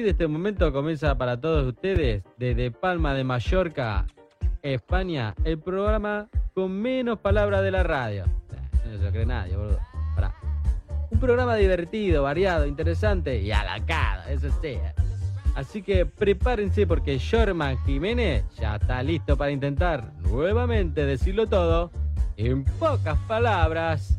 de este momento comienza para todos ustedes, desde Palma de Mallorca, España, el programa con menos palabras de la radio. No se lo cree nadie, boludo. Un programa divertido, variado, interesante y a la cara, eso sí. Así que prepárense porque Sherman Jiménez ya está listo para intentar nuevamente decirlo todo en pocas palabras.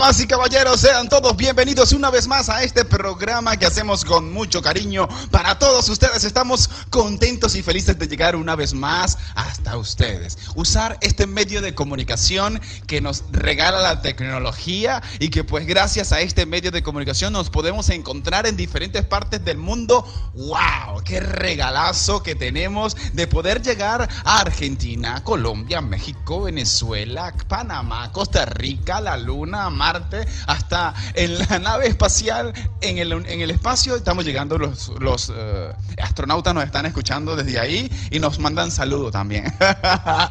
Damas y caballeros, sean todos bienvenidos una vez más a este programa que hacemos con mucho cariño para todos ustedes. Estamos contentos y felices de llegar una vez más hasta ustedes. Usar este medio de comunicación que nos regala la tecnología y que pues gracias a este medio de comunicación nos podemos encontrar en diferentes partes del mundo. ¡Wow! ¡Qué regalazo que tenemos de poder llegar a Argentina, Colombia, México, Venezuela, Panamá? Costa Rica, la Luna, Marte, hasta en la nave espacial, en el, en el espacio, estamos llegando, los, los eh, astronautas nos están escuchando desde ahí y nos mandan saludos también.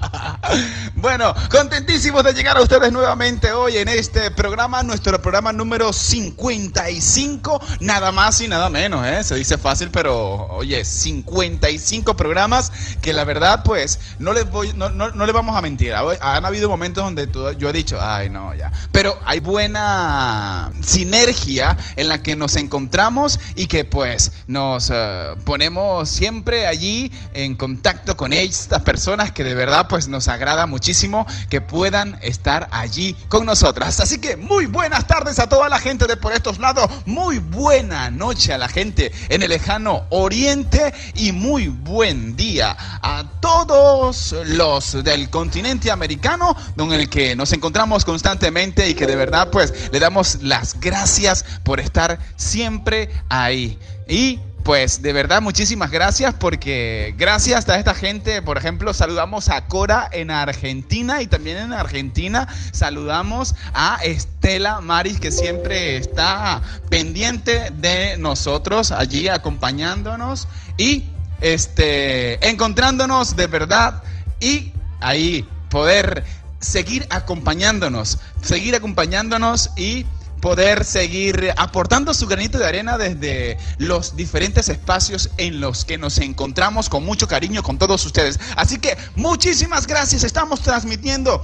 bueno, contentísimos de llegar a ustedes nuevamente hoy en este programa, nuestro programa número 55, nada más y nada menos, ¿eh? se dice fácil, pero oye, 55 programas que la verdad, pues, no les voy, no, no, no les vamos a mentir, han habido momentos donde yo he dicho, ay no, ya. Pero hay buena sinergia en la que nos encontramos y que pues nos eh, ponemos siempre allí en contacto con estas personas que de verdad pues nos agrada muchísimo que puedan estar allí con nosotras. Así que muy buenas tardes a toda la gente de por estos lados, muy buena noche a la gente en el lejano oriente y muy buen día a todos los del continente americano con el que nos encontramos constantemente y que de verdad pues le damos las gracias por estar siempre ahí. Y pues de verdad muchísimas gracias porque gracias a esta gente, por ejemplo, saludamos a Cora en Argentina y también en Argentina saludamos a Estela Maris que siempre está pendiente de nosotros allí acompañándonos y este encontrándonos de verdad y ahí poder seguir acompañándonos, seguir acompañándonos y poder seguir aportando su granito de arena desde los diferentes espacios en los que nos encontramos con mucho cariño con todos ustedes. Así que muchísimas gracias, estamos transmitiendo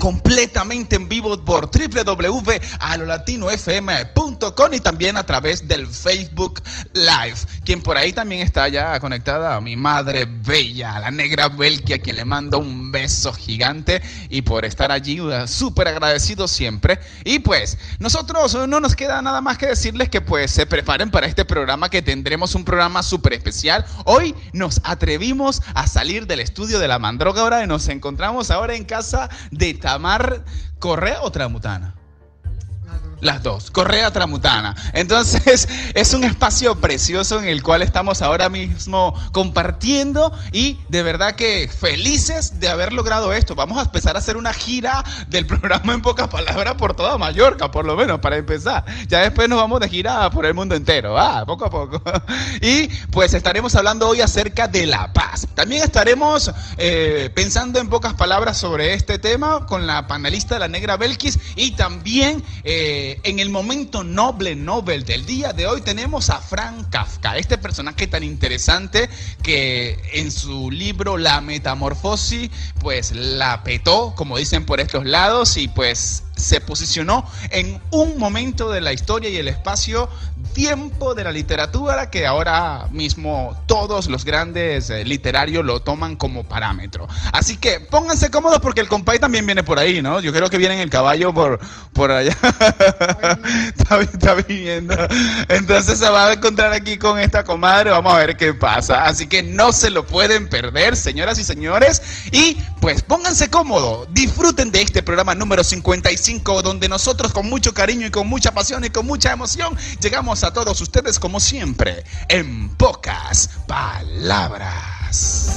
completamente en vivo por www.alolatinofm.com y también a través del Facebook Live. Quien por ahí también está ya conectada a mi madre bella, la negra Belkia, quien le mando un beso gigante y por estar allí uh, súper agradecido siempre. Y pues nosotros uh, no nos queda nada más que decirles que pues se preparen para este programa que tendremos un programa súper especial. Hoy nos atrevimos a salir del estudio de la Mandroga ahora y nos encontramos ahora en casa de Tamar Correa o Tramutana. Las dos, Correa Tramutana. Entonces es un espacio precioso en el cual estamos ahora mismo compartiendo y de verdad que felices de haber logrado esto. Vamos a empezar a hacer una gira del programa en pocas palabras por toda Mallorca, por lo menos para empezar. Ya después nos vamos de gira por el mundo entero, ah, poco a poco. Y pues estaremos hablando hoy acerca de la paz. También estaremos eh, pensando en pocas palabras sobre este tema con la panelista, la negra Belkis, y también... Eh, eh, en el momento noble Nobel del día de hoy tenemos a Frank Kafka, este personaje tan interesante que en su libro La Metamorfosis, pues la petó, como dicen por estos lados, y pues se posicionó en un momento de la historia y el espacio tiempo de la literatura que ahora mismo todos los grandes eh, literarios lo toman como parámetro. Así que pónganse cómodos porque el compay también viene por ahí, ¿no? Yo creo que viene en el caballo por, por allá. está, está viniendo. Entonces se va a encontrar aquí con esta comadre. Vamos a ver qué pasa. Así que no se lo pueden perder, señoras y señores. Y pues pónganse cómodos. Disfruten de este programa número 55 donde nosotros con mucho cariño y con mucha pasión y con mucha emoción llegamos a todos ustedes como siempre en pocas palabras.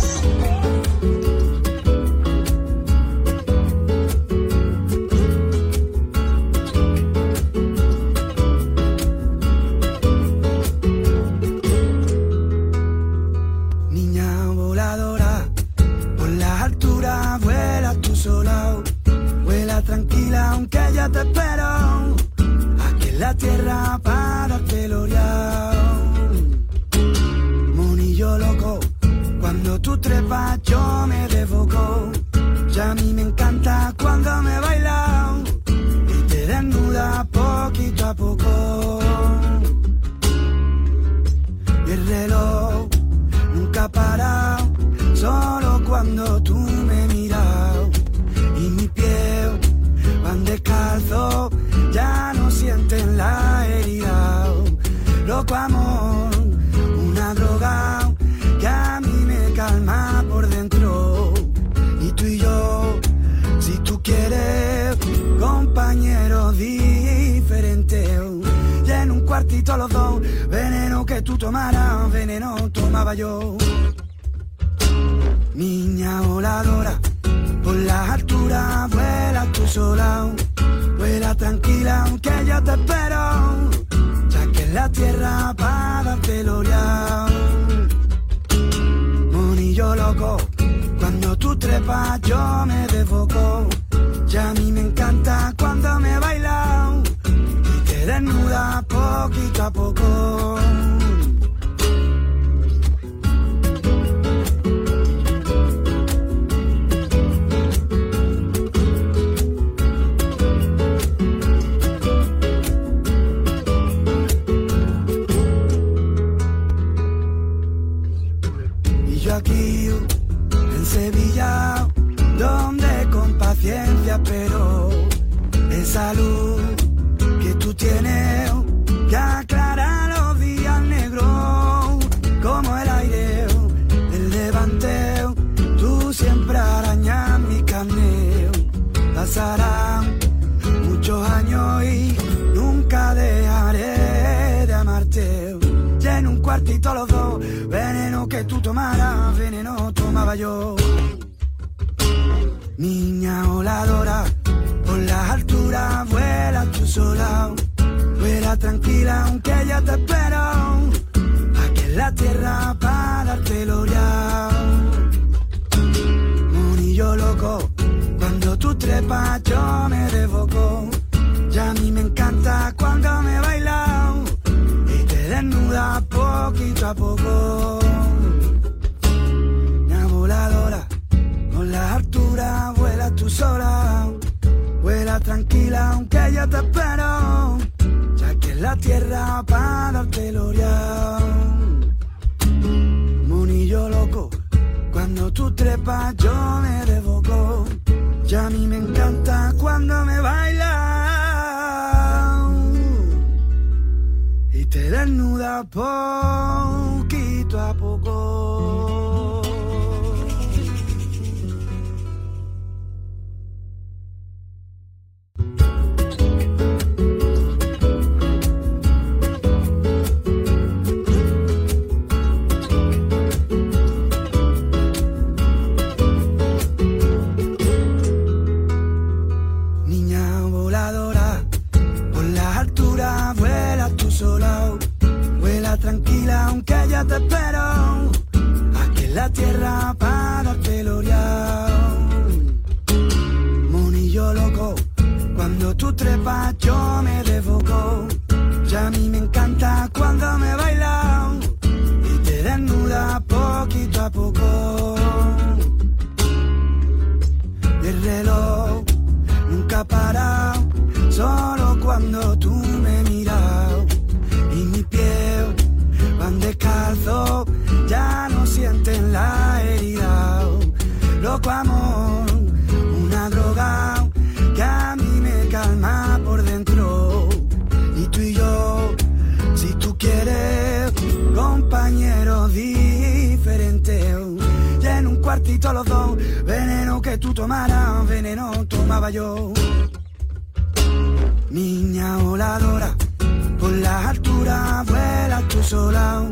Niña voladora, por las alturas vuela tú sola, vuela tranquila aunque ya te espero, aquí en la tierra para darte Monillo loco, cuando tú trepas yo me desfoco, ya a mí me encanta cuando me bailas y te desnuda poquito a poco. Tomaras, veneno tomaba yo. Niña voladora, por las alturas vuela tú sola, vuela tranquila aunque yo te espero, ya que en la tierra para darte el Monillo loco, cuando tú trepas yo me desfoco, ya a mí me encanta cuando me bailas y te desnuda poquito a poco. Tierra para darte el Monillo loco, cuando tú trepas yo me desfoco, ya a mí me encanta cuando me bailas y te desnuda poquito a poco. Niña voladora, con las alturas vuela tú sola, vuela tranquila aunque yo te espero, ya que en la tierra para darte el tú trepas yo me desfoco, ya a mí me encanta cuando me bailas y te desnuda poquito a poco. Tú tomaras, veneno tomaba yo. Niña voladora, por las alturas vuela tú sola,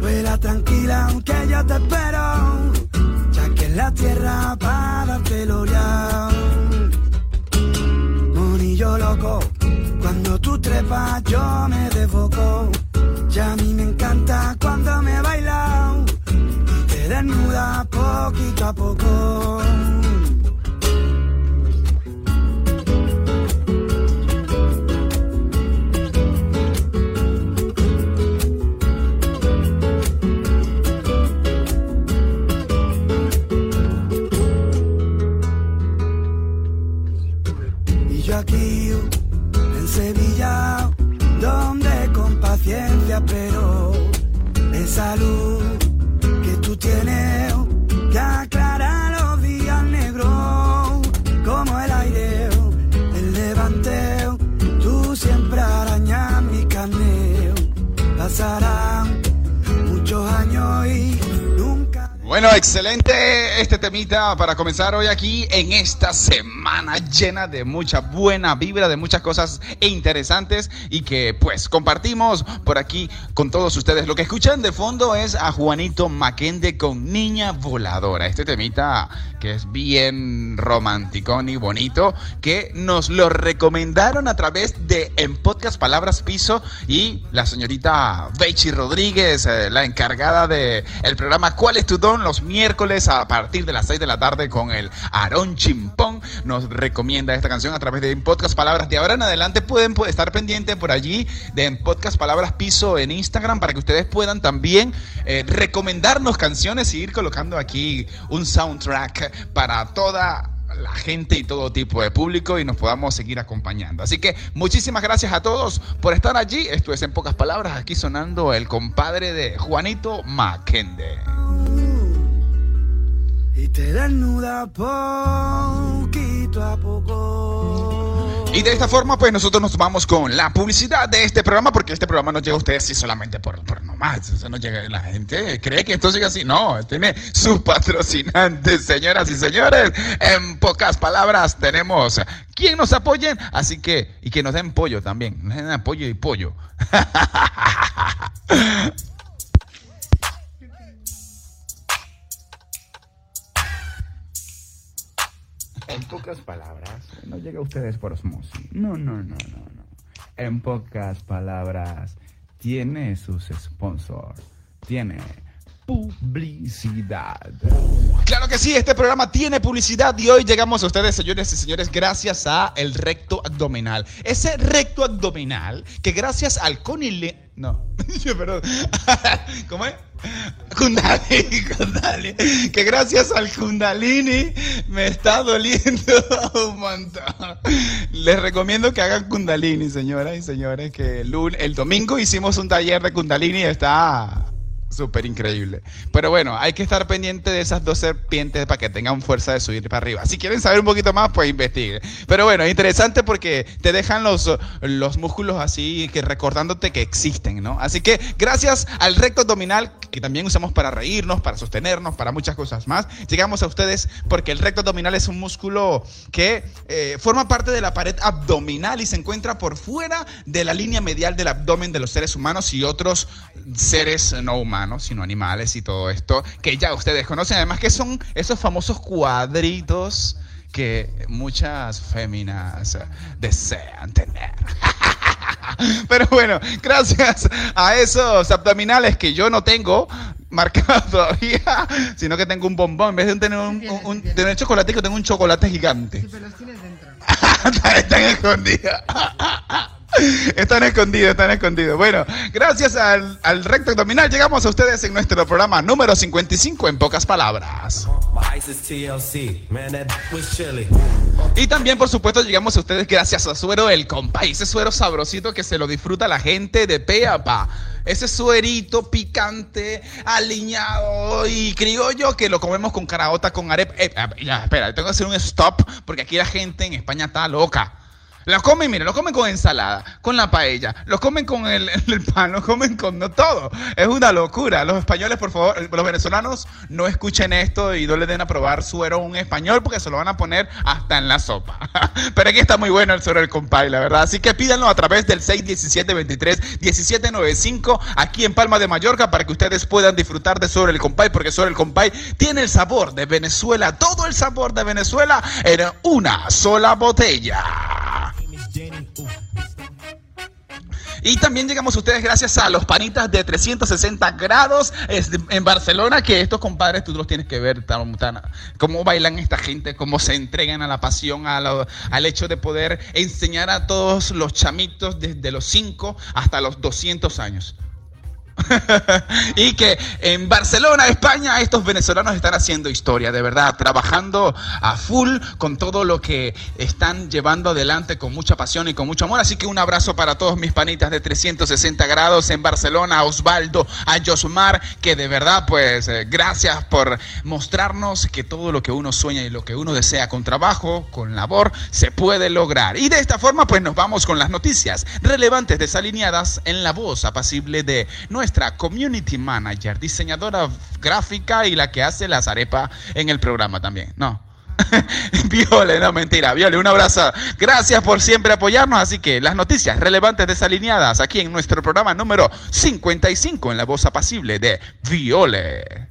vuela tranquila aunque yo te espero, ya que en la tierra para darte gloria. Monillo loco, cuando tú trepas yo me desboco, ya a mí me encanta cuando me bailas y te desnuda poquito a. para comenzar hoy aquí en esta semana llena de mucha buena vibra, de muchas cosas interesantes y que pues compartimos por aquí con todos ustedes. Lo que escuchan de fondo es a Juanito Maquende con Niña Voladora. Este temita que es bien romántico y bonito, que nos lo recomendaron a través de en podcast Palabras Piso y la señorita Bechi Rodríguez, eh, la encargada de el programa ¿Cuál es tu don? los miércoles a partir de las 6 de la tarde con el Aarón Chimpón. Nos recomienda esta canción a través de Podcast Palabras. De ahora en adelante pueden pues, estar pendientes por allí de Podcast Palabras Piso en Instagram para que ustedes puedan también eh, recomendarnos canciones y ir colocando aquí un soundtrack para toda la gente y todo tipo de público y nos podamos seguir acompañando. Así que muchísimas gracias a todos por estar allí. Esto es en pocas palabras, aquí sonando el compadre de Juanito Maquende. Y te desnuda poquito a poco. Y de esta forma, pues nosotros nos vamos con la publicidad de este programa, porque este programa no llega a ustedes así solamente por, por nomás. O sea, no llega la gente. Cree que esto sigue así. No, tiene sus patrocinantes, señoras y señores. En pocas palabras, tenemos quien nos apoyen, así que, y que nos den pollo también. Nos den apoyo y pollo. En pocas palabras, no llega a ustedes por osmosis. No, no, no, no, no. En pocas palabras, tiene sus sponsors. Tiene publicidad. Claro que sí, este programa tiene publicidad y hoy llegamos a ustedes, señores y señores, gracias a el recto abdominal. Ese recto abdominal que gracias al conile... No, perdón. ¿Cómo es? Kundalini, Kundalini. Que gracias al Kundalini me está doliendo un montón. Les recomiendo que hagan Kundalini, señoras y señores, que el, lun- el domingo hicimos un taller de Kundalini y está súper increíble. Pero bueno, hay que estar pendiente de esas dos serpientes para que tengan fuerza de subir para arriba. Si quieren saber un poquito más, pues investiguen. Pero bueno, es interesante porque te dejan los, los músculos así, que recordándote que existen, ¿no? Así que gracias al recto abdominal, que también usamos para reírnos, para sostenernos, para muchas cosas más, llegamos a ustedes porque el recto abdominal es un músculo que eh, forma parte de la pared abdominal y se encuentra por fuera de la línea medial del abdomen de los seres humanos y otros seres no humanos, sino animales y todo esto, que ya ustedes conocen, además que son esos famosos cuadritos que muchas féminas desean tener. Pero bueno, gracias a esos abdominales que yo no tengo marcados todavía, sino que tengo un bombón. En vez de tener un, un- un- tener chocolate, tengo un chocolate gigante. pero los tienes dentro. están escondidos. Están escondidos, están escondidos. Bueno, gracias al, recto abdominal llegamos a ustedes en nuestro programa número 55 en pocas palabras. Y también, por supuesto, llegamos a ustedes gracias a Suero El Compay, ese suero sabrosito que se lo disfruta la gente de Peapa. Ese suerito picante, aliñado y criollo que lo comemos con caraota, con arepa. Eh, espera, tengo que hacer un stop porque aquí la gente en España está loca. Lo comen, mira, lo comen con ensalada, con la paella, lo comen con el, pan, lo comen con no, todo. Es una locura. Los españoles, por favor, los venezolanos, no escuchen esto y no le den a probar suero a un español porque se lo van a poner hasta en la sopa. Pero aquí está muy bueno el suero del compay, la verdad. Así que pídanlo a través del 617-23-1795 aquí en Palma de Mallorca para que ustedes puedan disfrutar de suero del compay porque suero del compay tiene el sabor de Venezuela, todo el sabor de Venezuela en una sola botella. Y también llegamos a ustedes gracias a los panitas de 360 grados en Barcelona, que estos compadres tú los tienes que ver, cómo bailan esta gente, cómo se entregan a la pasión, al hecho de poder enseñar a todos los chamitos desde los 5 hasta los 200 años. y que en Barcelona, España, estos venezolanos están haciendo historia, de verdad, trabajando a full con todo lo que están llevando adelante con mucha pasión y con mucho amor. Así que un abrazo para todos mis panitas de 360 grados en Barcelona, a Osvaldo, a Josmar, que de verdad, pues, eh, gracias por mostrarnos que todo lo que uno sueña y lo que uno desea con trabajo, con labor, se puede lograr. Y de esta forma, pues, nos vamos con las noticias relevantes desalineadas en la voz apacible de nuestra nuestra community manager, diseñadora gráfica y la que hace las arepas en el programa también. No. Viole, no mentira, Viole, un abrazo. Gracias por siempre apoyarnos. Así que las noticias relevantes desalineadas aquí en nuestro programa número 55 en la voz apacible de Viole.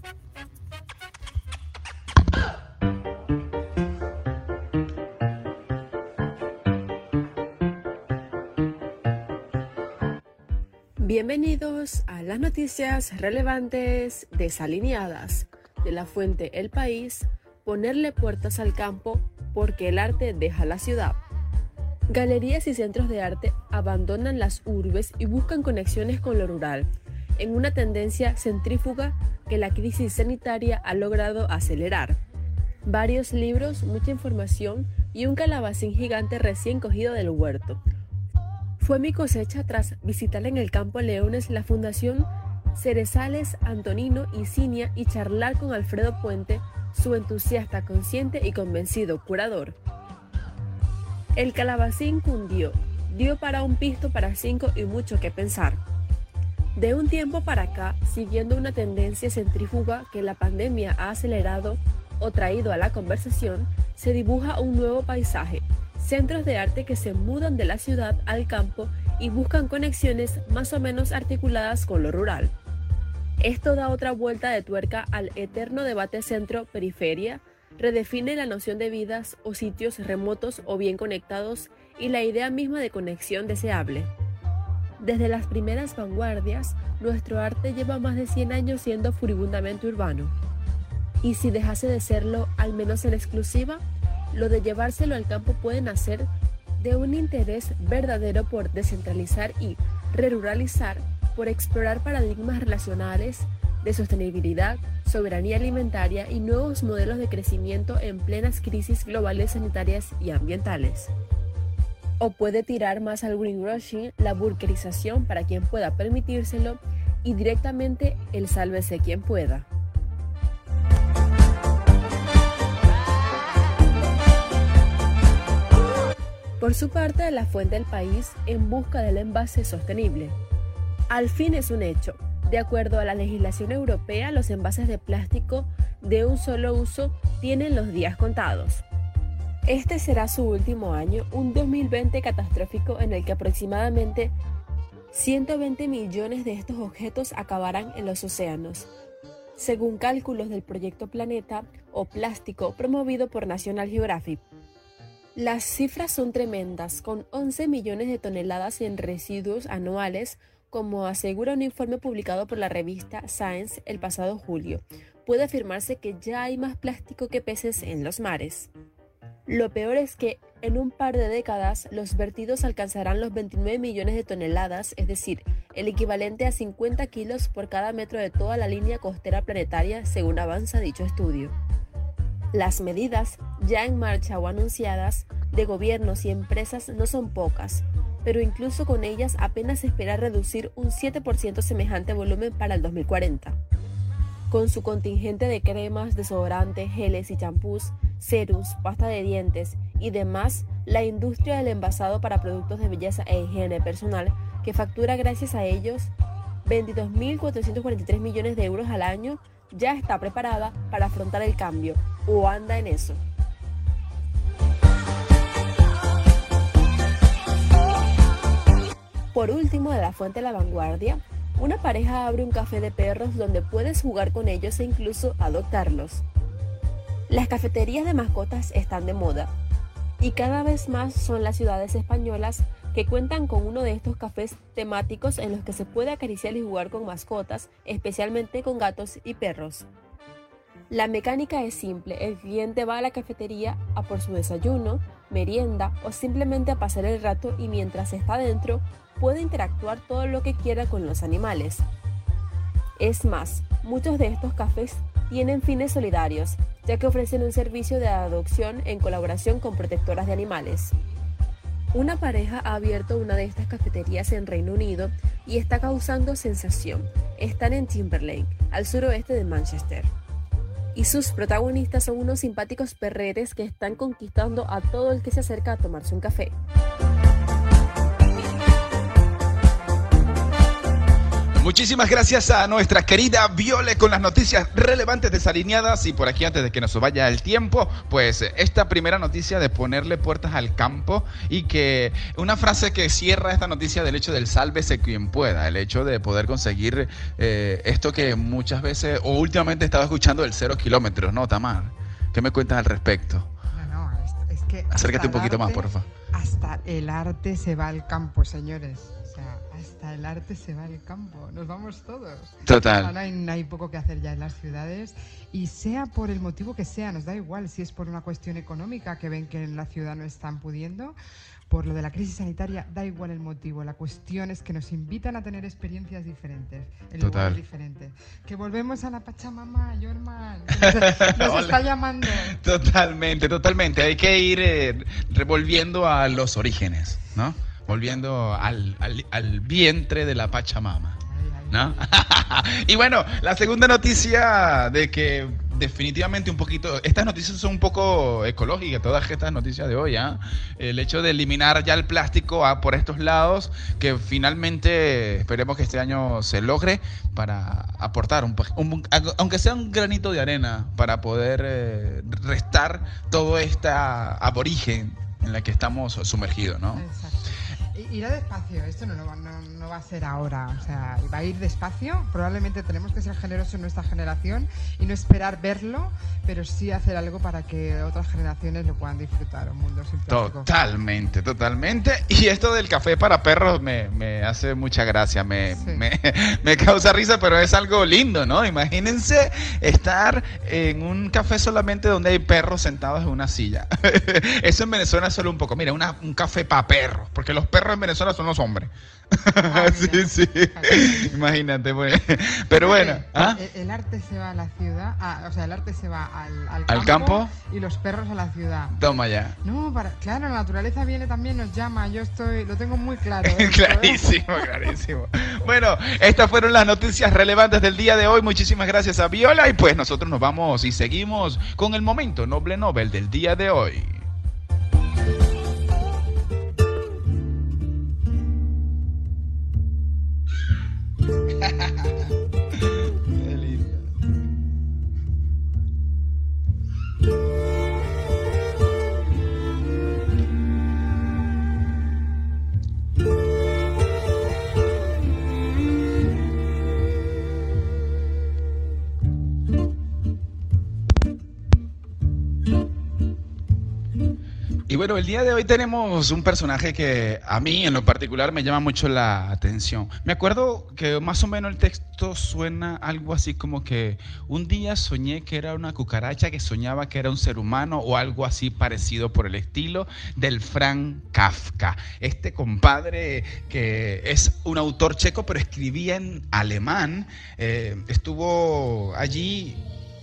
Bienvenidos a las noticias relevantes desalineadas de la fuente El País, ponerle puertas al campo porque el arte deja la ciudad. Galerías y centros de arte abandonan las urbes y buscan conexiones con lo rural, en una tendencia centrífuga que la crisis sanitaria ha logrado acelerar. Varios libros, mucha información y un calabacín gigante recién cogido del huerto fue mi cosecha tras visitar en el campo Leones la Fundación Cerezales Antonino y Cinia y charlar con Alfredo Puente, su entusiasta, consciente y convencido curador. El calabacín cundió, dio para un pisto para cinco y mucho que pensar. De un tiempo para acá, siguiendo una tendencia centrífuga que la pandemia ha acelerado o traído a la conversación, se dibuja un nuevo paisaje, centros de arte que se mudan de la ciudad al campo y buscan conexiones más o menos articuladas con lo rural. Esto da otra vuelta de tuerca al eterno debate centro-periferia, redefine la noción de vidas o sitios remotos o bien conectados y la idea misma de conexión deseable. Desde las primeras vanguardias, nuestro arte lleva más de 100 años siendo furibundamente urbano. Y si dejase de serlo, al menos en exclusiva, lo de llevárselo al campo puede nacer de un interés verdadero por descentralizar y ruralizar, por explorar paradigmas relacionales de sostenibilidad, soberanía alimentaria y nuevos modelos de crecimiento en plenas crisis globales sanitarias y ambientales. O puede tirar más al greenwashing, la burkerización para quien pueda permitírselo y directamente el sálvese quien pueda. Por su parte, la fuente del país en busca del envase sostenible. Al fin es un hecho. De acuerdo a la legislación europea, los envases de plástico de un solo uso tienen los días contados. Este será su último año, un 2020 catastrófico en el que aproximadamente 120 millones de estos objetos acabarán en los océanos, según cálculos del proyecto Planeta o Plástico promovido por National Geographic. Las cifras son tremendas, con 11 millones de toneladas en residuos anuales, como asegura un informe publicado por la revista Science el pasado julio. Puede afirmarse que ya hay más plástico que peces en los mares. Lo peor es que en un par de décadas los vertidos alcanzarán los 29 millones de toneladas, es decir, el equivalente a 50 kilos por cada metro de toda la línea costera planetaria, según avanza dicho estudio. Las medidas, ya en marcha o anunciadas, de gobiernos y empresas no son pocas, pero incluso con ellas apenas se espera reducir un 7% semejante volumen para el 2040. Con su contingente de cremas, desodorantes, geles y champús, serums, pasta de dientes y demás, la industria del envasado para productos de belleza e higiene personal, que factura gracias a ellos 22.443 millones de euros al año, ya está preparada para afrontar el cambio, o anda en eso. Por último, de la fuente La Vanguardia, una pareja abre un café de perros donde puedes jugar con ellos e incluso adoptarlos. Las cafeterías de mascotas están de moda y cada vez más son las ciudades españolas que cuentan con uno de estos cafés temáticos en los que se puede acariciar y jugar con mascotas, especialmente con gatos y perros. La mecánica es simple, el cliente va a la cafetería a por su desayuno, merienda o simplemente a pasar el rato y mientras está dentro puede interactuar todo lo que quiera con los animales. Es más, muchos de estos cafés tienen fines solidarios, ya que ofrecen un servicio de adopción en colaboración con protectoras de animales. Una pareja ha abierto una de estas cafeterías en Reino Unido y está causando sensación. Están en Timberlake, al suroeste de Manchester. Y sus protagonistas son unos simpáticos perretes que están conquistando a todo el que se acerca a tomarse un café. Muchísimas gracias a nuestra querida Viole con las noticias relevantes desalineadas y por aquí antes de que nos vaya el tiempo, pues esta primera noticia de ponerle puertas al campo y que una frase que cierra esta noticia del hecho del sálvese quien pueda, el hecho de poder conseguir eh, esto que muchas veces o últimamente estaba escuchando del cero kilómetros, ¿no, Tamar? ¿Qué me cuentas al respecto? Es, es que... Acércate un poquito más, porfa. Hasta el arte se va al campo, señores el arte se va al campo, nos vamos todos. Total. No hay, hay, poco que hacer ya en las ciudades y sea por el motivo que sea, nos da igual si es por una cuestión económica que ven que en la ciudad no están pudiendo, por lo de la crisis sanitaria, da igual el motivo. La cuestión es que nos invitan a tener experiencias diferentes, en lugares diferentes. Que volvemos a la Pachamama, Jorman. Nos, está llamando. Totalmente, totalmente. Hay que ir eh, revolviendo a los orígenes, ¿no? Volviendo al, al, vientre de la Pachamama. ¿No? y bueno, la segunda noticia de que definitivamente un poquito, estas noticias son un poco ecológicas, todas estas noticias de hoy, ¿ah? el hecho de eliminar ya el plástico ah, por estos lados, que finalmente esperemos que este año se logre para aportar, un, aunque sea un granito de arena, para poder eh, restar todo este aborigen en la que estamos sumergidos, ¿no? Exacto. Irá despacio, esto no, no, va a ser ahora, o sea, va a ir despacio. Probablemente tenemos que ser generosos en nuestra generación y no esperar verlo, pero sí hacer algo para que otras generaciones lo puedan disfrutar, un mundo sin plástico. Totalmente, totalmente. Y esto del café para perros me, me hace mucha gracia, me, me, me, causa risa, pero es algo lindo, ¿no? Imagínense estar en un café solamente donde hay perros sentados en una silla. Eso en Venezuela es solo un poco, mira, una, un café para perros, porque los perros en Venezuela son los hombres. Sí, sí. Imagínate, pues. Pero bueno. ¿ah? El, arte se va a la ciudad, ah, o sea, el arte se va al, al, campo, y los perros a la ciudad. Toma ya. No, para, claro, la naturaleza viene también, nos llama. Yo estoy, lo tengo muy claro. ¿eh? clarísimo, clarísimo. Bueno, estas fueron las noticias relevantes del día de hoy. Muchísimas gracias a Viola y pues nosotros nos vamos y seguimos con el momento Noble Nobel del día de hoy. é lindo. Bueno, el día de hoy tenemos un personaje que a mí en lo particular me llama mucho la atención. Me acuerdo que más o menos el texto suena algo así como que un día soñé que era una cucaracha que soñaba que era un ser humano o algo así parecido por el estilo del Frank Kafka. Este compadre que es un autor checo pero escribía en alemán, eh, estuvo allí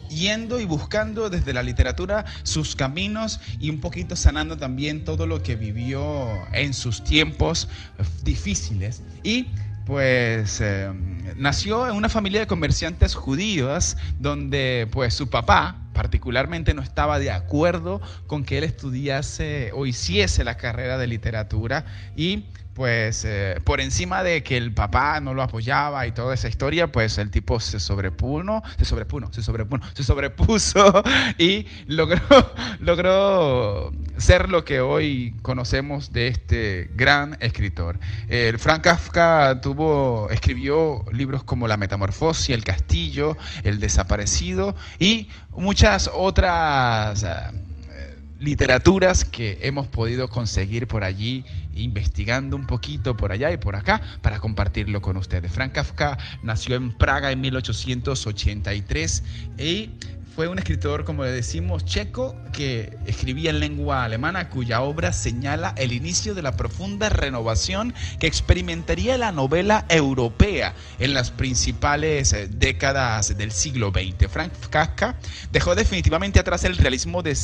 yendo y buscando desde la literatura sus caminos y un poquito sanando también todo lo que vivió en sus tiempos difíciles. Y pues eh, nació en una familia de comerciantes judíos donde pues su papá particularmente no estaba de acuerdo con que él estudiase o hiciese la carrera de literatura y pues eh, por encima de que el papá no lo apoyaba y toda esa historia, pues el tipo se sobrepuno, se sobrepuno, se sobrepuno, se sobrepuso y logró, logró ser lo que hoy conocemos de este gran escritor. El Frank Kafka tuvo, escribió libros como La Metamorfosis, El Castillo, El Desaparecido y muchas otras literaturas que hemos podido conseguir por allí, investigando un poquito por allá y por acá, para compartirlo con ustedes. Frank Kafka nació en Praga en 1883 y fue un escritor, como le decimos, checo, que escribía en lengua alemana, cuya obra señala el inicio de la profunda renovación que experimentaría la novela europea en las principales eh, décadas del siglo XX. Frank Kafka dejó definitivamente atrás el realismo de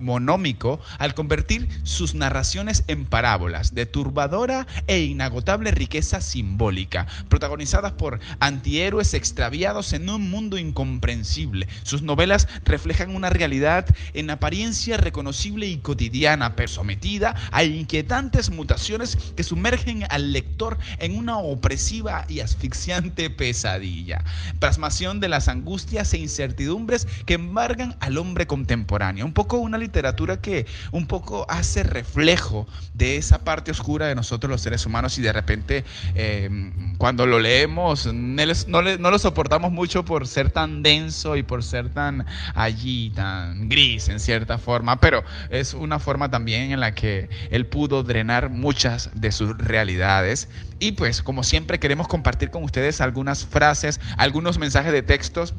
monómico al convertir sus narraciones en parábolas de turbadora e inagotable riqueza simbólica, protagonizadas por antihéroes extraviados en un mundo incomprensible. Sus novelas reflejan una realidad en apariencia reconocible y cotidiana, pero sometida a inquietantes mutaciones que sumergen al lector en una opresiva y asfixiante pesadilla. Plasmación de las angustias e incertidumbres que embargan al hombre contemporáneo. Un poco una literatura que un poco hace reflejo de esa parte oscura de nosotros los seres humanos y de repente eh, cuando lo leemos no, no, lo soportamos mucho por ser tan denso y por ser tan allí, tan gris en cierta forma, pero es una forma también en la que él pudo drenar muchas de sus realidades. Y pues como siempre queremos compartir con ustedes algunas frases, algunos mensajes de textos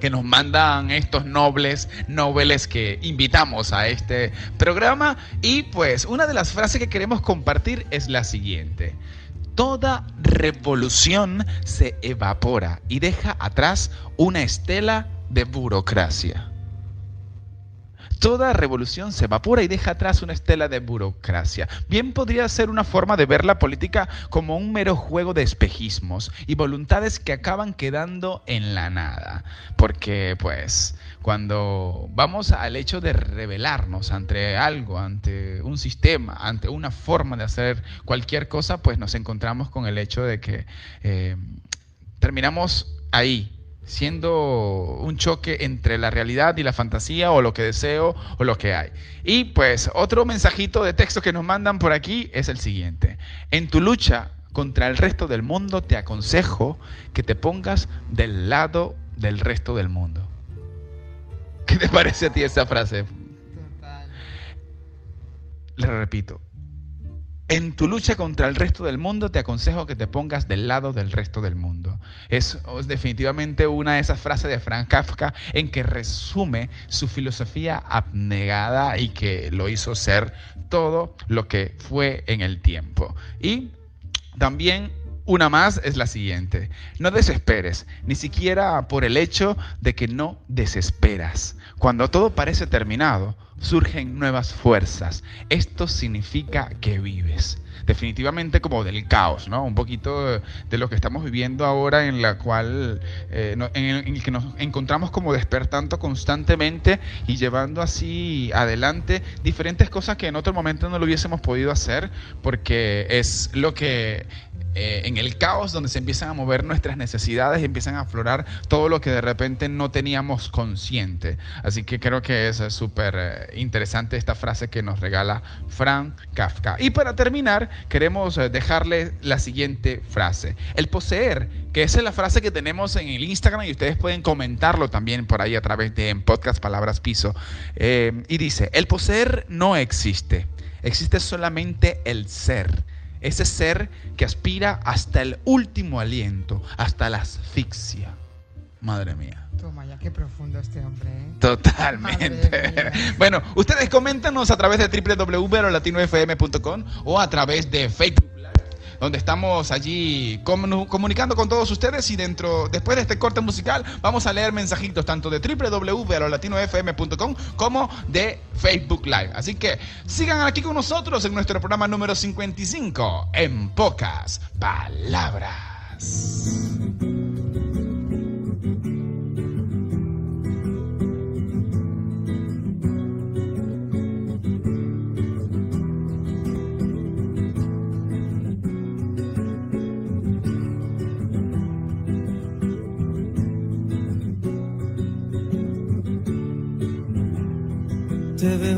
que nos mandan estos nobles, nobles que invitamos a este programa. Y pues una de las frases que queremos compartir es la siguiente. Toda revolución se evapora y deja atrás una estela de burocracia. Toda revolución se evapora y deja atrás una estela de burocracia. Bien podría ser una forma de ver la política como un mero juego de espejismos y voluntades que acaban quedando en la nada. Porque, pues, cuando vamos al hecho de rebelarnos ante algo, ante un sistema, ante una forma de hacer cualquier cosa, pues nos encontramos con el hecho de que eh, terminamos ahí, siendo un choque entre la realidad y la fantasía o lo que deseo o lo que hay. Y pues otro mensajito de texto que nos mandan por aquí es el siguiente. En tu lucha contra el resto del mundo te aconsejo que te pongas del lado del resto del mundo. ¿Qué te parece a ti esa frase? Le repito, en tu lucha contra el resto del mundo te aconsejo que te pongas del lado del resto del mundo. Es, definitivamente una de esas frases de Frank Kafka en que resume su filosofía abnegada y que lo hizo ser todo lo que fue en el tiempo. Y también una más es la siguiente. No desesperes, ni siquiera por el hecho de que no desesperas. Cuando todo parece terminado, surgen nuevas fuerzas. Esto significa que vives. Definitivamente como del caos, ¿no? Un poquito de lo que estamos viviendo ahora en la cual, eh, en, el, que nos encontramos como despertando constantemente y llevando así adelante diferentes cosas que en otro momento no lo hubiésemos podido hacer porque es lo que eh, en el caos donde se empiezan a mover nuestras necesidades y empiezan a aflorar todo lo que de repente no teníamos consciente. Así que creo que es súper eh, interesante esta frase que nos regala Frank Kafka. Y para terminar, terminar, queremos eh, dejarle la siguiente frase. El poseer, que esa es la frase que tenemos en el Instagram y ustedes pueden comentarlo también por ahí a través de en podcast Palabras Piso. Eh, y dice, el poseer no existe, existe solamente el ser. Ese ser que aspira hasta el último aliento, hasta la asfixia. Madre mía. Toma ya, qué profundo este hombre. ¿eh? Totalmente. Bueno, ustedes coméntanos a través de www.latinofm.com o a través de Facebook Live, donde estamos allí comu- comunicando con todos ustedes y dentro después de este corte musical vamos a leer mensajitos tanto de www.latinofm.com como de Facebook Live. Así que sigan aquí con nosotros en nuestro programa número 55 en pocas palabras.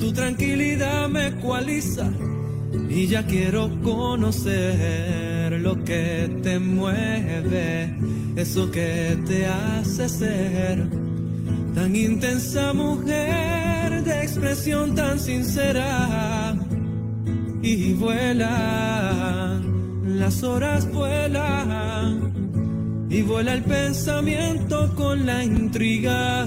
tu tranquilidad me ecualiza y ya quiero conocer lo que te mueve, eso que te hace ser tan intensa mujer de expresión tan sincera. Y vuelan, las horas vuelan y vuela el pensamiento con la intriga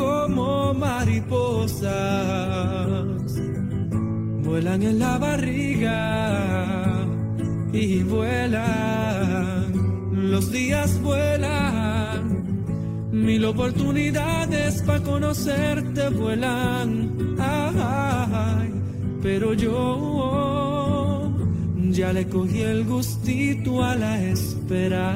como mariposas. Vuelan en la barriga y vuelan. Los días vuelan. Mil oportunidades para conocerte vuelan. Pero yo ya le cogí el gustito a la espera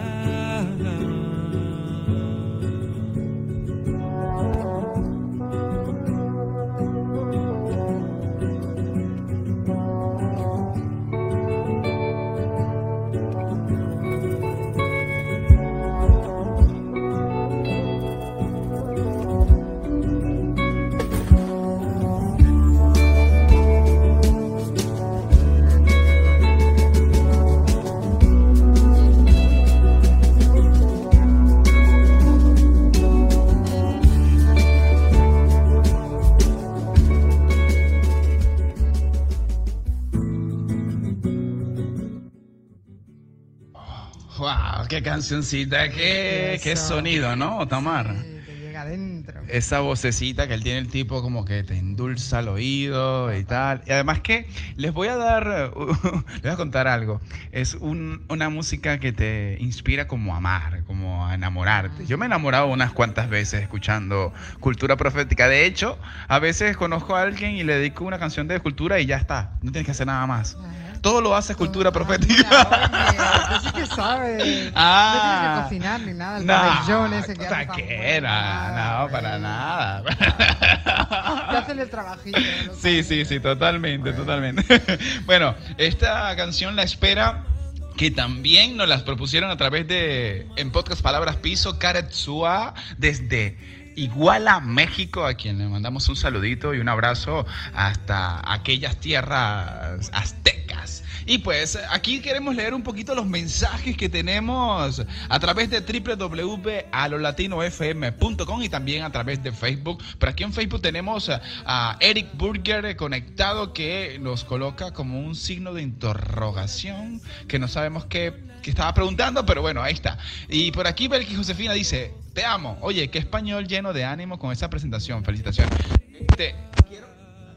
¡Qué cancioncita! ¡Qué, qué sonido, ¿no, Tamar? Sí, te llega adentro. Esa vocecita que él tiene el tipo como que te endulza el oído y tal. Y además que les voy a dar, les voy a contar algo. Es un- una música que te inspira como a amar, como a enamorarte. Yo me he enamorado unas cuantas veces escuchando cultura profética. De hecho, a veces conozco a alguien y le dedico una canción de cultura y ya está. No tienes que hacer nada más. Todo lo haces cultura Ah, profética. oye, que sabes. Ah. no tienes que cocinar ni nada. El pabellón ese que taquera, no, para nada. Te hacen el trabajillo. ¿no? Sí, sí, sí, totalmente, totalmente. bueno, esta canción la espera que también nos las propusieron a través de en podcast Palabras Piso, Karetsua, desde Iguala, México, a quien le mandamos un saludito y un abrazo hasta aquellas tierras aztecas. Y pues aquí queremos leer un poquito los mensajes que tenemos a través de www.alolatinofm.com y también a través de Facebook. Pero aquí en Facebook tenemos a, Eric Burger conectado que nos coloca como un signo de interrogación que no sabemos qué, qué estaba preguntando, pero bueno, ahí está. Y por aquí Belki Josefina dice, te amo. Oye, qué español lleno de ánimo con esa presentación. Felicitaciones. Este, quiero-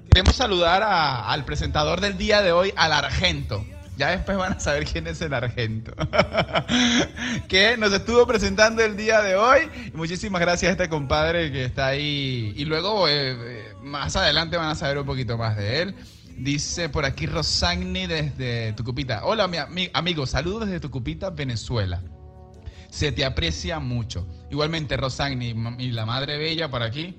Queremos saludar a- al presentador del día de hoy, al Argento. Ya después van a saber quién es el Argento. que nos estuvo presentando el día de hoy. Muchísimas gracias a este compadre que está ahí. Y luego, eh, eh, más adelante van a saber un poquito más de él. Dice por aquí Rosagni desde Tucupita. Hola, mi ami- amigo. Saludos desde Tucupita, Venezuela. Se te aprecia mucho. Igualmente, Rosagni y la Madre Bella por aquí.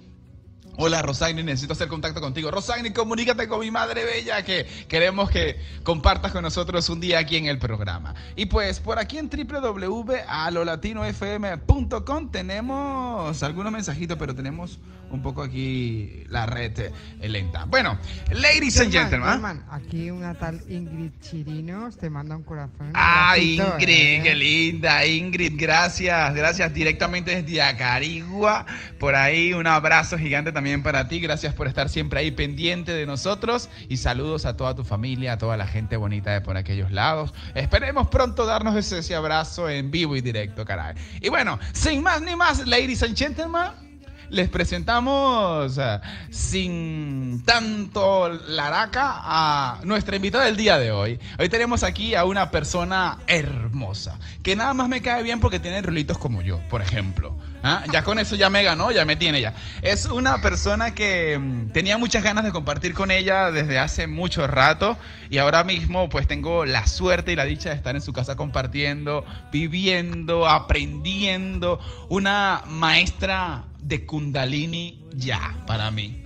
Hola Rosagni, necesito hacer contacto contigo. Rosagni, comunícate con mi madre bella que queremos que compartas con nosotros un día aquí en el programa. Y pues por aquí en www.alolatinofm.com tenemos algunos mensajitos, pero tenemos un poco aquí la red eh, lenta. Bueno, ladies and Germán, gentlemen. Germán, aquí una tal Ingrid Chirinos te manda un corazón. Ah, Ingrid, ¿eh? qué linda, Ingrid, gracias, gracias directamente desde Acarigua. Por ahí un abrazo gigante también para ti, gracias por estar siempre ahí pendiente de nosotros y saludos a toda tu familia, a toda la gente bonita de por aquellos lados. Esperemos pronto darnos ese, ese abrazo en vivo y directo, caray. Y bueno, sin más ni más, ladies and gentlemen. Les presentamos eh, sin tanto laraca a nuestra invitada del día de hoy. Hoy tenemos aquí a una persona hermosa, que nada más me cae bien porque tiene rulitos como yo, por ejemplo. ¿Ah? Ya con eso ya me ganó, ya me tiene ya. Es una persona que mm, tenía muchas ganas de compartir con ella desde hace mucho rato y ahora mismo pues tengo la suerte y la dicha de estar en su casa compartiendo, viviendo, aprendiendo. Una maestra de Kundalini ya para mí.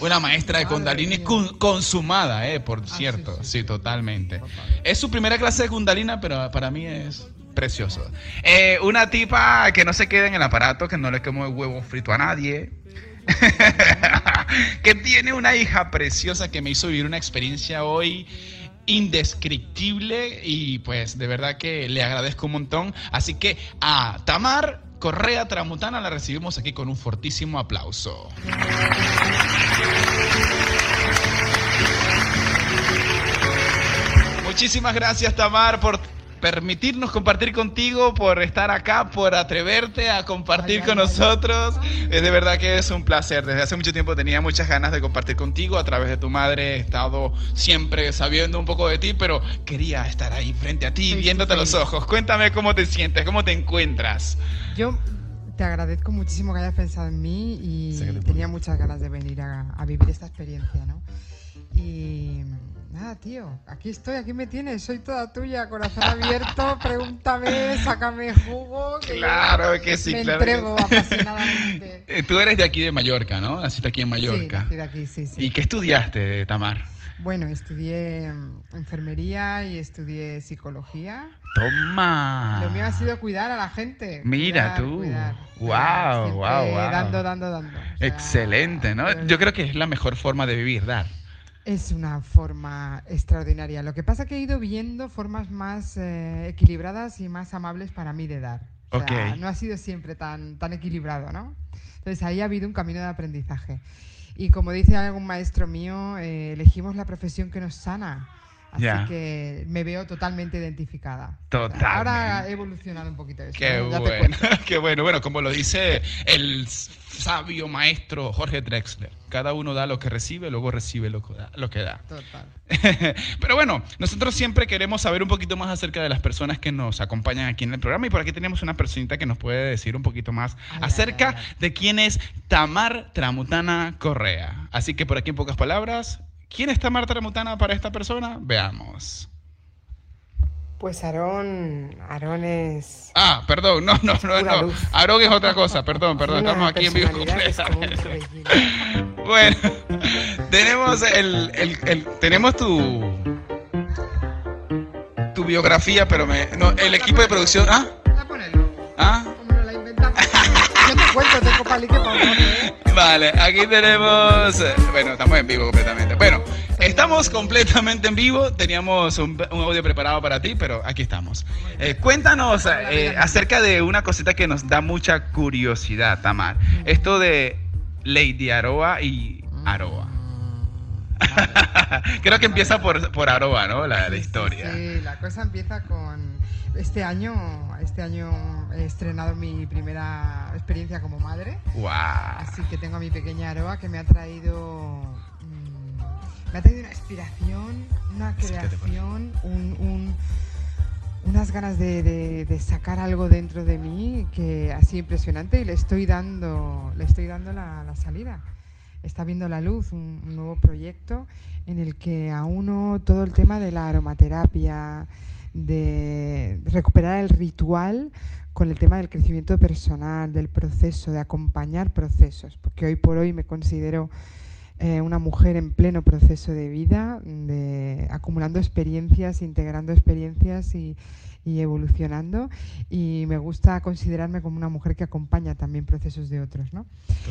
Una maestra de Kundalini consumada, eh, por Ah, cierto. sí, totalmente. Total. Es su primera clase de Kundalina, pero para mí es precioso. Eh, una tipa que no se queda en el aparato, que no le come huevo frito a nadie. que tiene una hija preciosa que me hizo vivir una experiencia hoy indescriptible y pues de verdad que le agradezco un montón. Así que a Tamar Correa Tramutana la recibimos aquí con un fortísimo aplauso. Muchísimas gracias Tamar por permitirnos compartir contigo, por estar acá, por atreverte a compartir Ay, con ay, ay. nosotros. Es de verdad que es un placer. Desde hace mucho tiempo tenía muchas ganas de compartir contigo. A través de tu madre he estado siempre sabiendo un poco de ti, pero quería estar ahí frente a ti, viéndote los ojos. Cuéntame cómo te sientes, cómo te encuentras. Yo te agradezco muchísimo que hayas pensado en mí y tenía muchas ganas de venir a, a vivir esta experiencia, ¿no? Y nada, tío, aquí estoy, aquí me tienes, soy toda tuya, corazón abierto, pregúntame, sácame jugo. que Claro que sí, me claro entrego sí. apasionadamente. Eh, Tú eres de aquí de Mallorca, ¿no? Naciste aquí en Sí, Mallorca. nací de aquí, sí, sí. ¿Y qué estudiaste, Tamar? Bueno, estudié mm, enfermería y estudié psicología. Toma. Lo mío ha sido cuidar a la gente. Mira cuidar, tú. cuidar, Guau, cuidar, guau. Dando, dando, dando. O sea, Excelente, ¿no? Yo creo que es la mejor forma de vivir, dar. Es una forma extraordinaria. Lo que pasa que he ido viendo formas más eh, equilibradas y más amables para mí de dar. O sea, no ha sido siempre tan, tan equilibrado, ¿no? Entonces ahí ha habido un camino de aprendizaje. Y como dice algún maestro mío, eh, elegimos la profesión que nos sana. Así que me veo totalmente identificada. Totalmente. Ahora he evolucionado un poquito eso. Qué ¿no? Ya bueno, qué bueno. Bueno, como lo dice el sabio maestro Jorge Drexler, cada uno da lo que recibe, luego recibe lo que da. Lo que da. Total. Pero bueno, nosotros siempre queremos saber un poquito más acerca de las personas que nos acompañan aquí en el programa y por aquí tenemos una personita que nos puede decir un poquito más Ay, acerca ay, ay. de quién es Tamar Tramutana Correa. Así que por aquí en pocas palabras, ¿quién es Tamar Tramutana para esta persona? Veamos. Pues Aarón, Aarón es Ah, perdón, no, no, no, no. Aarón es otra cosa, perdón, perdón, una estamos aquí en vivo como. Bueno, tenemos el, el- el- tenemos tu tu biografía, pero me, no, el equipo de producción, ah, ah, ¿Cómo no la inventamos? Yo te cuento, tengo palique para ¿eh? Vale, aquí tenemos, eh, bueno, estamos en vivo completamente. Bueno, estamos completamente en vivo, teníamos un, un audio preparado para ti, pero aquí estamos. Eh, cuéntanos eh, acerca de una cosita que nos da mucha curiosidad, Tamar. Esto de Lady Aroa y Aroa. Creo que empieza por, por Aroa, ¿no? La, la historia. Sí, la cosa empieza con este año. Este año he estrenado mi primera experiencia como madre. ¡Wow! Así que tengo a mi pequeña Aroa que me ha traído. mm, me ha traído una inspiración, una creación, un, un- unas ganas de, de- de sacar algo dentro de mí que ha sido impresionante y le estoy dando, le estoy dando la, la salida. Está viendo la luz un, un nuevo proyecto en el que auno todo el tema de la aromaterapia, de recuperar el ritual con el tema del crecimiento personal, del proceso, de acompañar procesos, porque hoy por hoy me considero eh, una mujer en pleno proceso de vida, de, acumulando experiencias, integrando experiencias y, y evolucionando, y me gusta considerarme como una mujer que acompaña también procesos de otros, ¿no?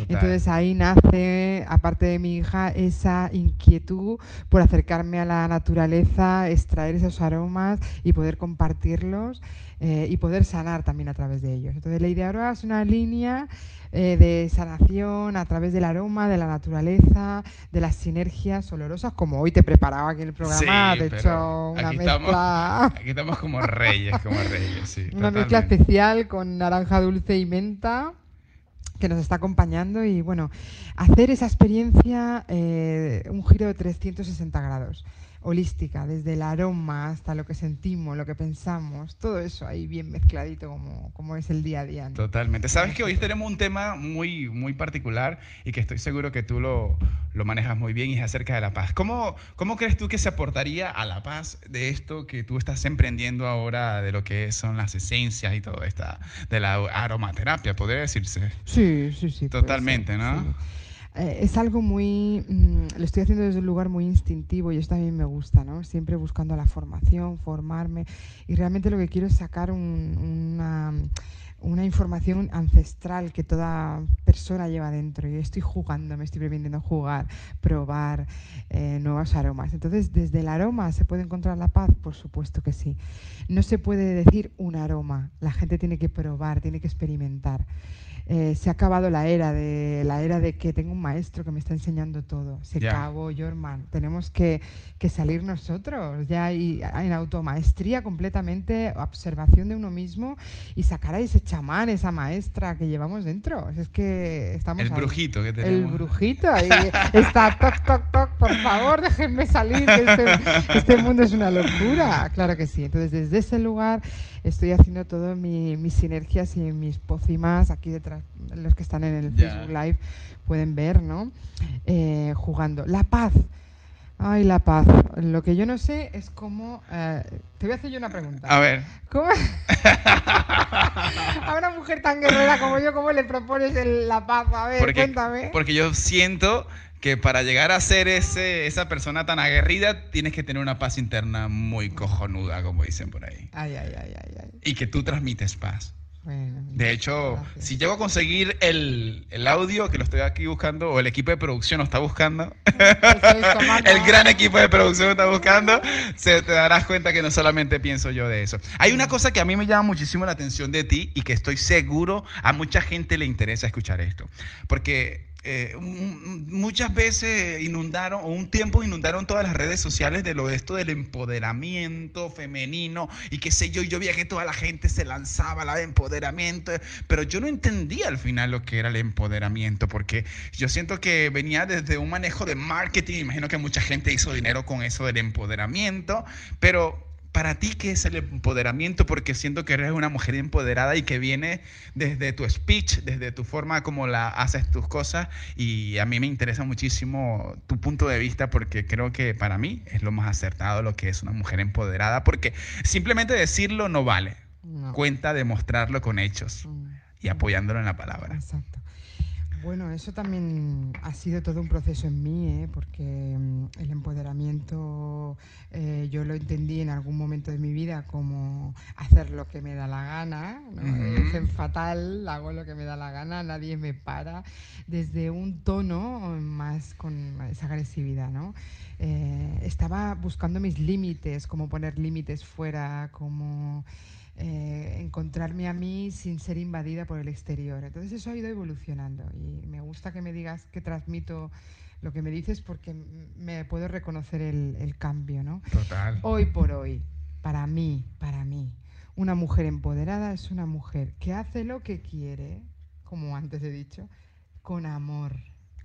Entonces ahí nace, aparte de mi hija, esa inquietud por acercarme a la naturaleza, extraer esos aromas y poder compartirlos eh, y poder sanar también a través de ellos. Entonces la idea ahora es una línea eh, de sanación a través del aroma, de la naturaleza, de las sinergias olorosas, como hoy te preparaba aquí en el programa, Sí, pero hecho una aquí mezcla. estamos- Aquí estamos como reyes, como reyes, sí. Una mezcla especial con naranja dulce y menta que nos está acompañando y bueno, hacer esa experiencia eh, un giro de 360 grados, holística, desde el aroma hasta lo que sentimos, lo que pensamos, todo eso ahí bien mezcladito como, como es el día a día. ¿no? Totalmente. Sabes que hoy tenemos un tema muy, muy particular y que estoy seguro que tú lo, lo manejas muy bien y es acerca de la paz. ¿Cómo, ¿Cómo crees tú que se aportaría a la paz de esto que tú estás emprendiendo ahora, de lo que son las esencias y todo esta, de la aromaterapia, podría decirse? Sí, sí, sí. Totalmente, ser, ¿no? sí. Eh, es algo muy, mm, lo estoy haciendo desde un lugar muy instintivo y eso también me gusta, ¿no? Siempre buscando la formación, formarme y realmente lo que quiero es sacar un- una, una información ancestral que toda persona lleva dentro y estoy jugando, me estoy permitiendo jugar, probar eh, nuevos aromas. Entonces, desde el aroma se puede encontrar la paz, por supuesto que sí. No se puede decir un aroma, la gente tiene que probar, tiene que experimentar. Eh, se ha acabado la era de la era de que tengo un maestro que me está enseñando todo. Se acabó, Jorman. Tenemos que, que salir nosotros ya y, en automaestría completamente, observación de uno mismo y sacar a ese chamán, esa maestra que llevamos dentro. Es que estamos El ahí. brujito que El tenemos. brujito ahí está toc toc toc, por favor, déjenme salir, este, este mundo es una locura. Claro que sí. Entonces, desde ese lugar estoy haciendo todas mis sinergias y mis pócimas aquí detrás, los que están en el. Facebook Live pueden ver, ¿no? Eh, jugando. La paz. Ay, la paz. Lo que yo no sé es cómo... eh, te voy a hacer yo una pregunta. A ver, ¿Cómo? a una mujer tan guerrera como yo, ¿cómo le propones el- la paz? A ver, porque, cuéntame. porque yo siento que para llegar a ser ese, esa persona tan aguerrida tienes que tener una paz interna muy cojonuda, como dicen por ahí. Ay, ay, ay, ay, ay. Y que tú transmites paz. Bueno, De hecho, gracias. si llego a conseguir el, el audio que lo estoy aquí buscando, o el equipo de producción lo está buscando, el gran equipo de producción lo está buscando, se te darás cuenta que no solamente pienso yo de eso. Hay una cosa que a mí me llama muchísimo la atención de ti y que estoy seguro a mucha gente le interesa escuchar esto. Porque eh, muchas veces inundaron, o un tiempo inundaron todas las redes sociales de lo de esto del empoderamiento femenino y qué sé yo, yo veía que toda la gente se lanzaba al empoderamiento, pero yo no entendía al final lo que era el empoderamiento, porque yo siento que venía desde un manejo de marketing, imagino que mucha gente hizo dinero con eso del empoderamiento, pero para ti, ¿qué es el empoderamiento? Porque siento que eres una mujer empoderada y que viene desde tu speech, desde tu forma como la haces tus cosas. Y a mí me interesa muchísimo tu punto de vista porque creo que para mí es lo más acertado lo que es una mujer empoderada. Porque simplemente decirlo no vale. Cuenta demostrarlo con hechos mm. y apoyándolo en la palabra. Exacto. Bueno, eso también ha sido todo un proceso en mí, ¿eh? porque mm, el empoderamiento eh, yo lo entendí en algún momento de mi vida como hacer lo que me da la gana, ¿no? fatal, hago lo que me da la gana, nadie me para, desde un tono más con esa agresividad. ¿no? Eh, estaba buscando mis límites, como poner límites fuera, como... Eh, encontrarme a mí sin ser invadida por el exterior. Entonces eso ha ido evolucionando y me gusta que me digas que transmito lo que me dices porque me puedo reconocer el, cambio, ¿no? Total. Hoy por hoy, para mí, para mí, una mujer empoderada es una mujer que hace lo que quiere, como antes he dicho, con amor.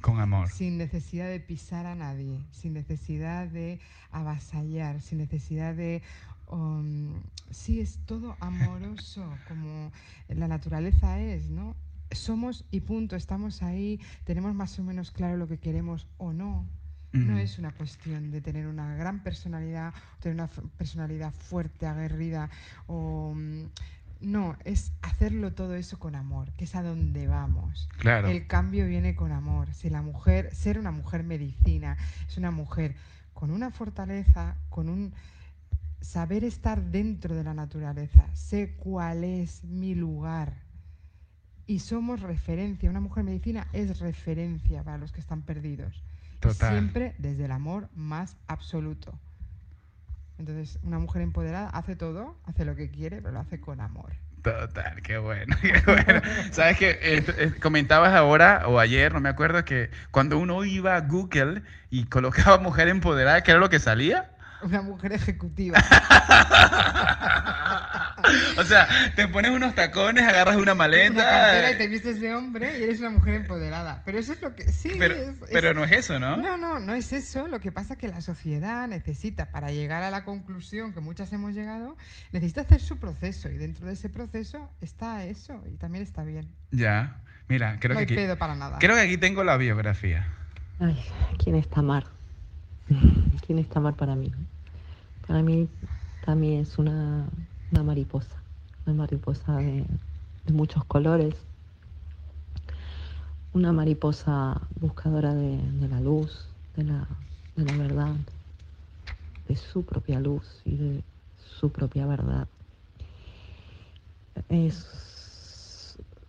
Con amor. Sin necesidad de pisar a nadie, sin necesidad de avasallar, sin necesidad de Um, sí, es todo amoroso, como la naturaleza es, ¿no? Somos y punto, estamos ahí, tenemos más o menos claro lo que queremos o no. No es una cuestión de tener una gran personalidad, tener una personalidad fuerte, aguerrida, o... Mm, no, es hacerlo todo eso con amor, que es a donde vamos. Claro. El cambio viene con amor. Si la mujer, ser una mujer medicina, es una mujer con una fortaleza, con un saber estar dentro de la naturaleza, sé cuál es mi lugar. Y somos referencia, una mujer medicina es referencia para los que están perdidos. Siempre desde el amor más absoluto. Entonces, una mujer empoderada hace todo, hace lo que quiere, pero lo hace con amor. Total, qué bueno, qué bueno. Sabes que eh, eh, comentabas ahora o ayer, no me acuerdo, que cuando uno iba a Google y colocaba mujer empoderada, ¿qué era lo que salía? Una mujer ejecutiva. o sea, te pones unos tacones, agarras una maleta. y te vistes de hombre y eres una mujer empoderada. Pero eso es lo que. Sí, pero, pero no es eso, ¿no? No, no, no es eso. Lo que pasa es que la sociedad necesita, para llegar a la conclusión que muchas hemos llegado, necesita hacer su proceso. Y dentro de ese proceso está eso. Y también está bien. Ya. Mira, creo no que. Hay pedo para nada. Creo que aquí tengo la biografía. Ay, ¿quién está Mar? ¿Quién está Mar para mí? Para mí también es una, mariposa, una mariposa de, muchos colores, una mariposa buscadora de, la luz, de la, de la verdad, de su propia luz y de su propia verdad. Es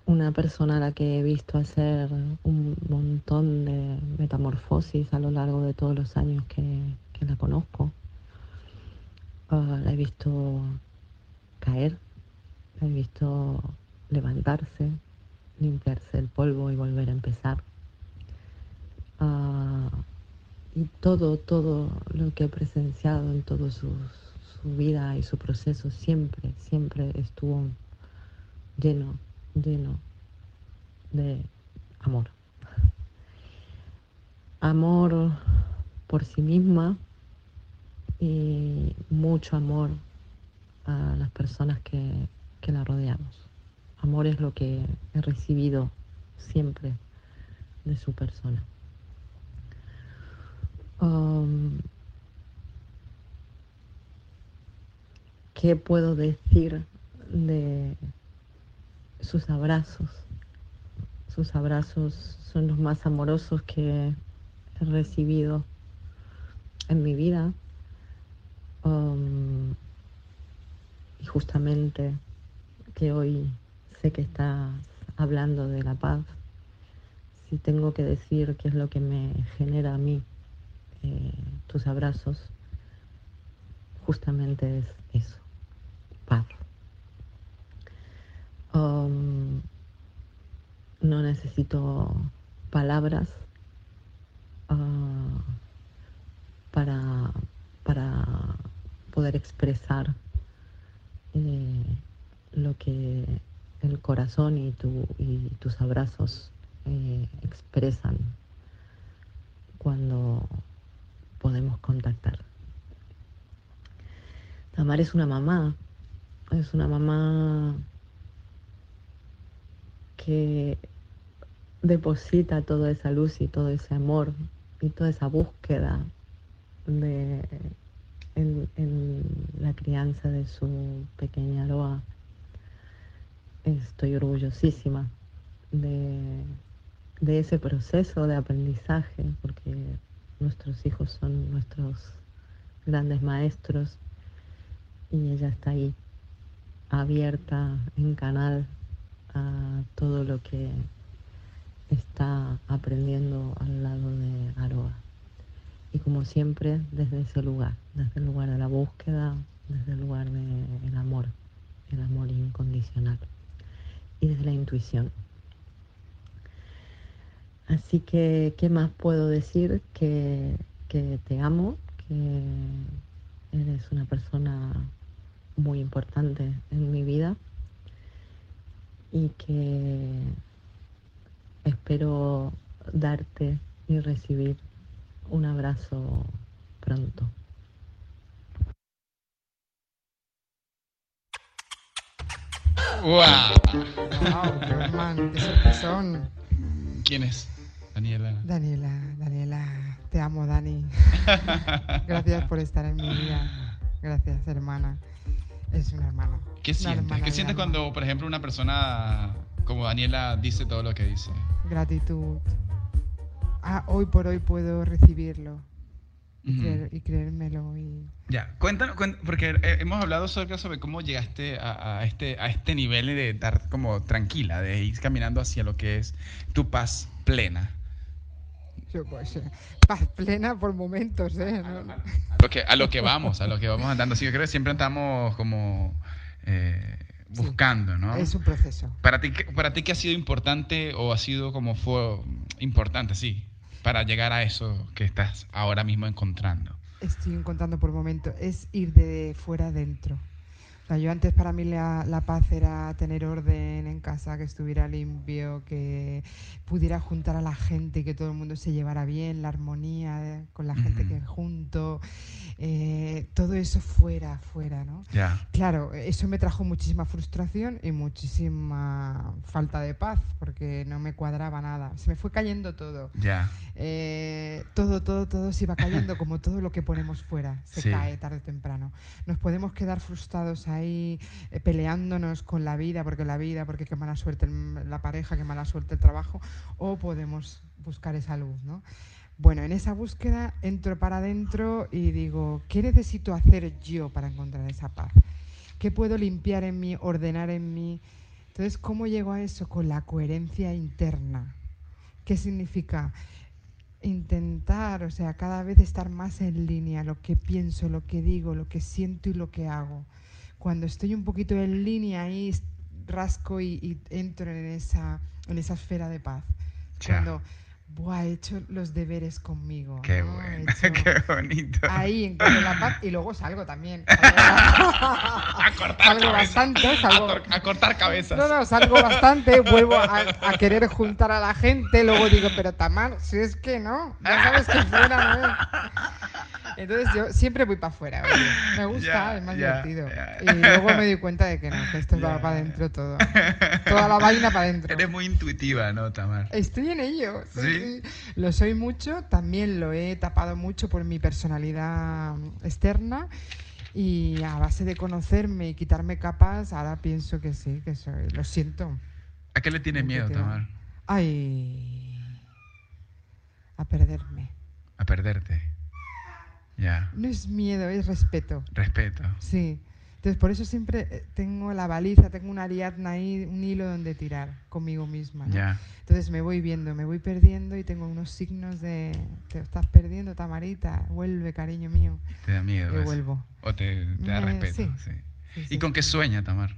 una persona a la que he visto hacer un montón de metamorfosis a lo largo de todos los años que, que la conozco. Ah, la he visto caer, la he visto levantarse, limpiarse el polvo y volver a empezar. Ah, y todo, todo lo que he presenciado en toda su, su vida y su proceso siempre, siempre estuvo lleno, lleno de amor. Amor por sí misma, y mucho amor a las personas que, la rodeamos. Amor es lo que he recibido siempre de su persona. Um, ¿Qué puedo decir de sus abrazos? Sus abrazos son los más amorosos que he recibido en mi vida Um, y justamente que hoy sé que estás hablando de la paz, si tengo que decir qué es lo que me genera a mí eh, tus abrazos, justamente es eso, paz. Um, no necesito palabras ah, para, para poder expresar eh, lo que el corazón y, tu, y tus abrazos eh, expresan cuando podemos contactar. Tamar es una mamá, es una mamá que deposita toda esa luz y todo ese amor y toda esa búsqueda de, en, la crianza de su pequeña Loa. Estoy orgullosísima de, de ese proceso de aprendizaje, porque nuestros hijos son nuestros grandes maestros y ella está ahí, abierta en canal a todo lo que está aprendiendo al lado de Aroa. Y como siempre, desde ese lugar, desde el lugar de la búsqueda, desde el lugar del amor, el amor incondicional y desde la intuición. Así que, ¿qué más puedo decir? Que, que te amo, que eres una persona muy importante en mi vida y que espero darte y recibir un abrazo pronto. ¡Wow! Wow, hermano, qué sorpresón. ¿Quién es? Daniela. Daniela, Daniela, te amo, Dani. Gracias por estar en mi vida. Gracias, hermana. Es una hermana. ¿Qué Una sientes? hermana ¿Qué sientes alma. cuando, por ejemplo, una persona como Daniela dice todo lo que dice? Gratitud. Ah, hoy por hoy puedo recibirlo y, Ujú. creer- y creérmelo. Y... Ya, cuéntanos, cuen- porque eh, hemos hablado sobre, sobre cómo llegaste a, a este, a este nivel de estar como tranquila, de ir caminando hacia lo que es tu paz plena. Yo, pues, paz plena por momentos, ¿eh? No, no. Lo que, a lo que vamos, a lo que vamos andando. Sí, yo creo que siempre estamos como eh, Sí. buscando, ¿no? Es un proceso. Para ti, ¿qué- ¿Para ti qué ha sido importante o ha sido como fue importante, sí, para llegar a eso que estás ahora mismo encontrando? Estoy encontrando por momentos. Es ir de fuera adentro. Sea, yo antes para mí la, la paz era tener orden en casa, que estuviera limpio, que pudiera juntar a la gente que todo el mundo se llevara bien, la armonía eh, con la gente Ujú. que junto, eh, todo eso fuera, fuera, ¿no? Claro, eso me trajo muchísima frustración y muchísima falta de paz, porque no me cuadraba nada. Se me fue cayendo todo. Eh, todo, todo, todo se iba cayendo como todo lo que ponemos fuera. Se Sí. cae tarde o temprano. Nos podemos quedar frustrados ahí eh, peleándonos con la vida, porque la vida, porque qué mala suerte la pareja, qué mala suerte el trabajo, o podemos buscar esa luz, ¿no? Bueno, en esa búsqueda entro para adentro y digo, ¿qué necesito hacer yo para encontrar esa paz? ¿Qué puedo limpiar en mí, ordenar en mí? Entonces, ¿cómo llego a eso? Con la coherencia interna. ¿Qué significa? Intentar, o sea, cada vez estar más en línea, lo que pienso, lo que digo, lo que siento y lo que hago. Cuando estoy un poquito en línea ahí, rasco y, y entro en esa, en esa esfera de paz. Cuando, buah, he hecho los deberes conmigo. Qué ¿no? He bueno, hecho- qué bonito. Ahí encuentro la paz y luego salgo también. A cortar salgo cabezas. bastante, A, salgo, cortar cabezas. no, no, salgo bastante, vuelvo a, a querer juntar a la gente, luego digo, pero Tamar, si es que no, ya sabes que fuera no es. Entonces yo siempre voy para afuera, oye, me gusta, es más divertido. Y luego me doy cuenta de que no, que esto va para adentro todo. Toda la vaina para adentro. Eres muy intuitiva, ¿no, Tamar? Estoy en ello. sí, Lo soy mucho, también lo he tapado mucho por mi personalidad externa y a base de conocerme y quitarme capas, ahora pienso que sí, que soy. Lo siento. ¿A qué le tienes miedo, Intuitiva. Tamar? Ay, a perderme. A perderte. Ya. No es miedo, es respeto. Respeto. Sí. Entonces, por eso siempre eh, tengo la baliza, tengo una ariadna ahí, un hilo donde tirar conmigo misma. ¿no? Entonces me voy viendo, me voy perdiendo y tengo unos signos de te estás perdiendo, Tamarita, vuelve, cariño mío. Te da miedo. Y eso. vuelvo. O te, te da Me- respeto. sí. sí. Sí, ¿Y con qué sueña, Tamar?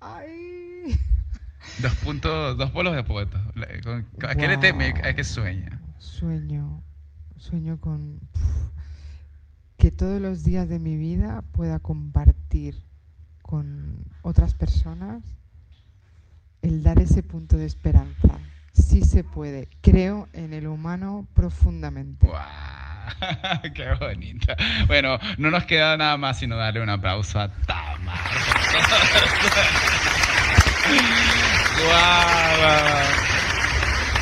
Ay. Dos puntos, dos polos de poeta. ¿A qué le teme? ¿A qué sueña? Sueño, sueño con que todos los días de mi vida pueda compartir con otras personas el dar ese punto de esperanza. Sí se puede. Creo en el humano profundamente. ¡Wow! ¡Qué bonita! Bueno, no nos queda nada más sino darle un aplauso a Tamar. ¡Wow!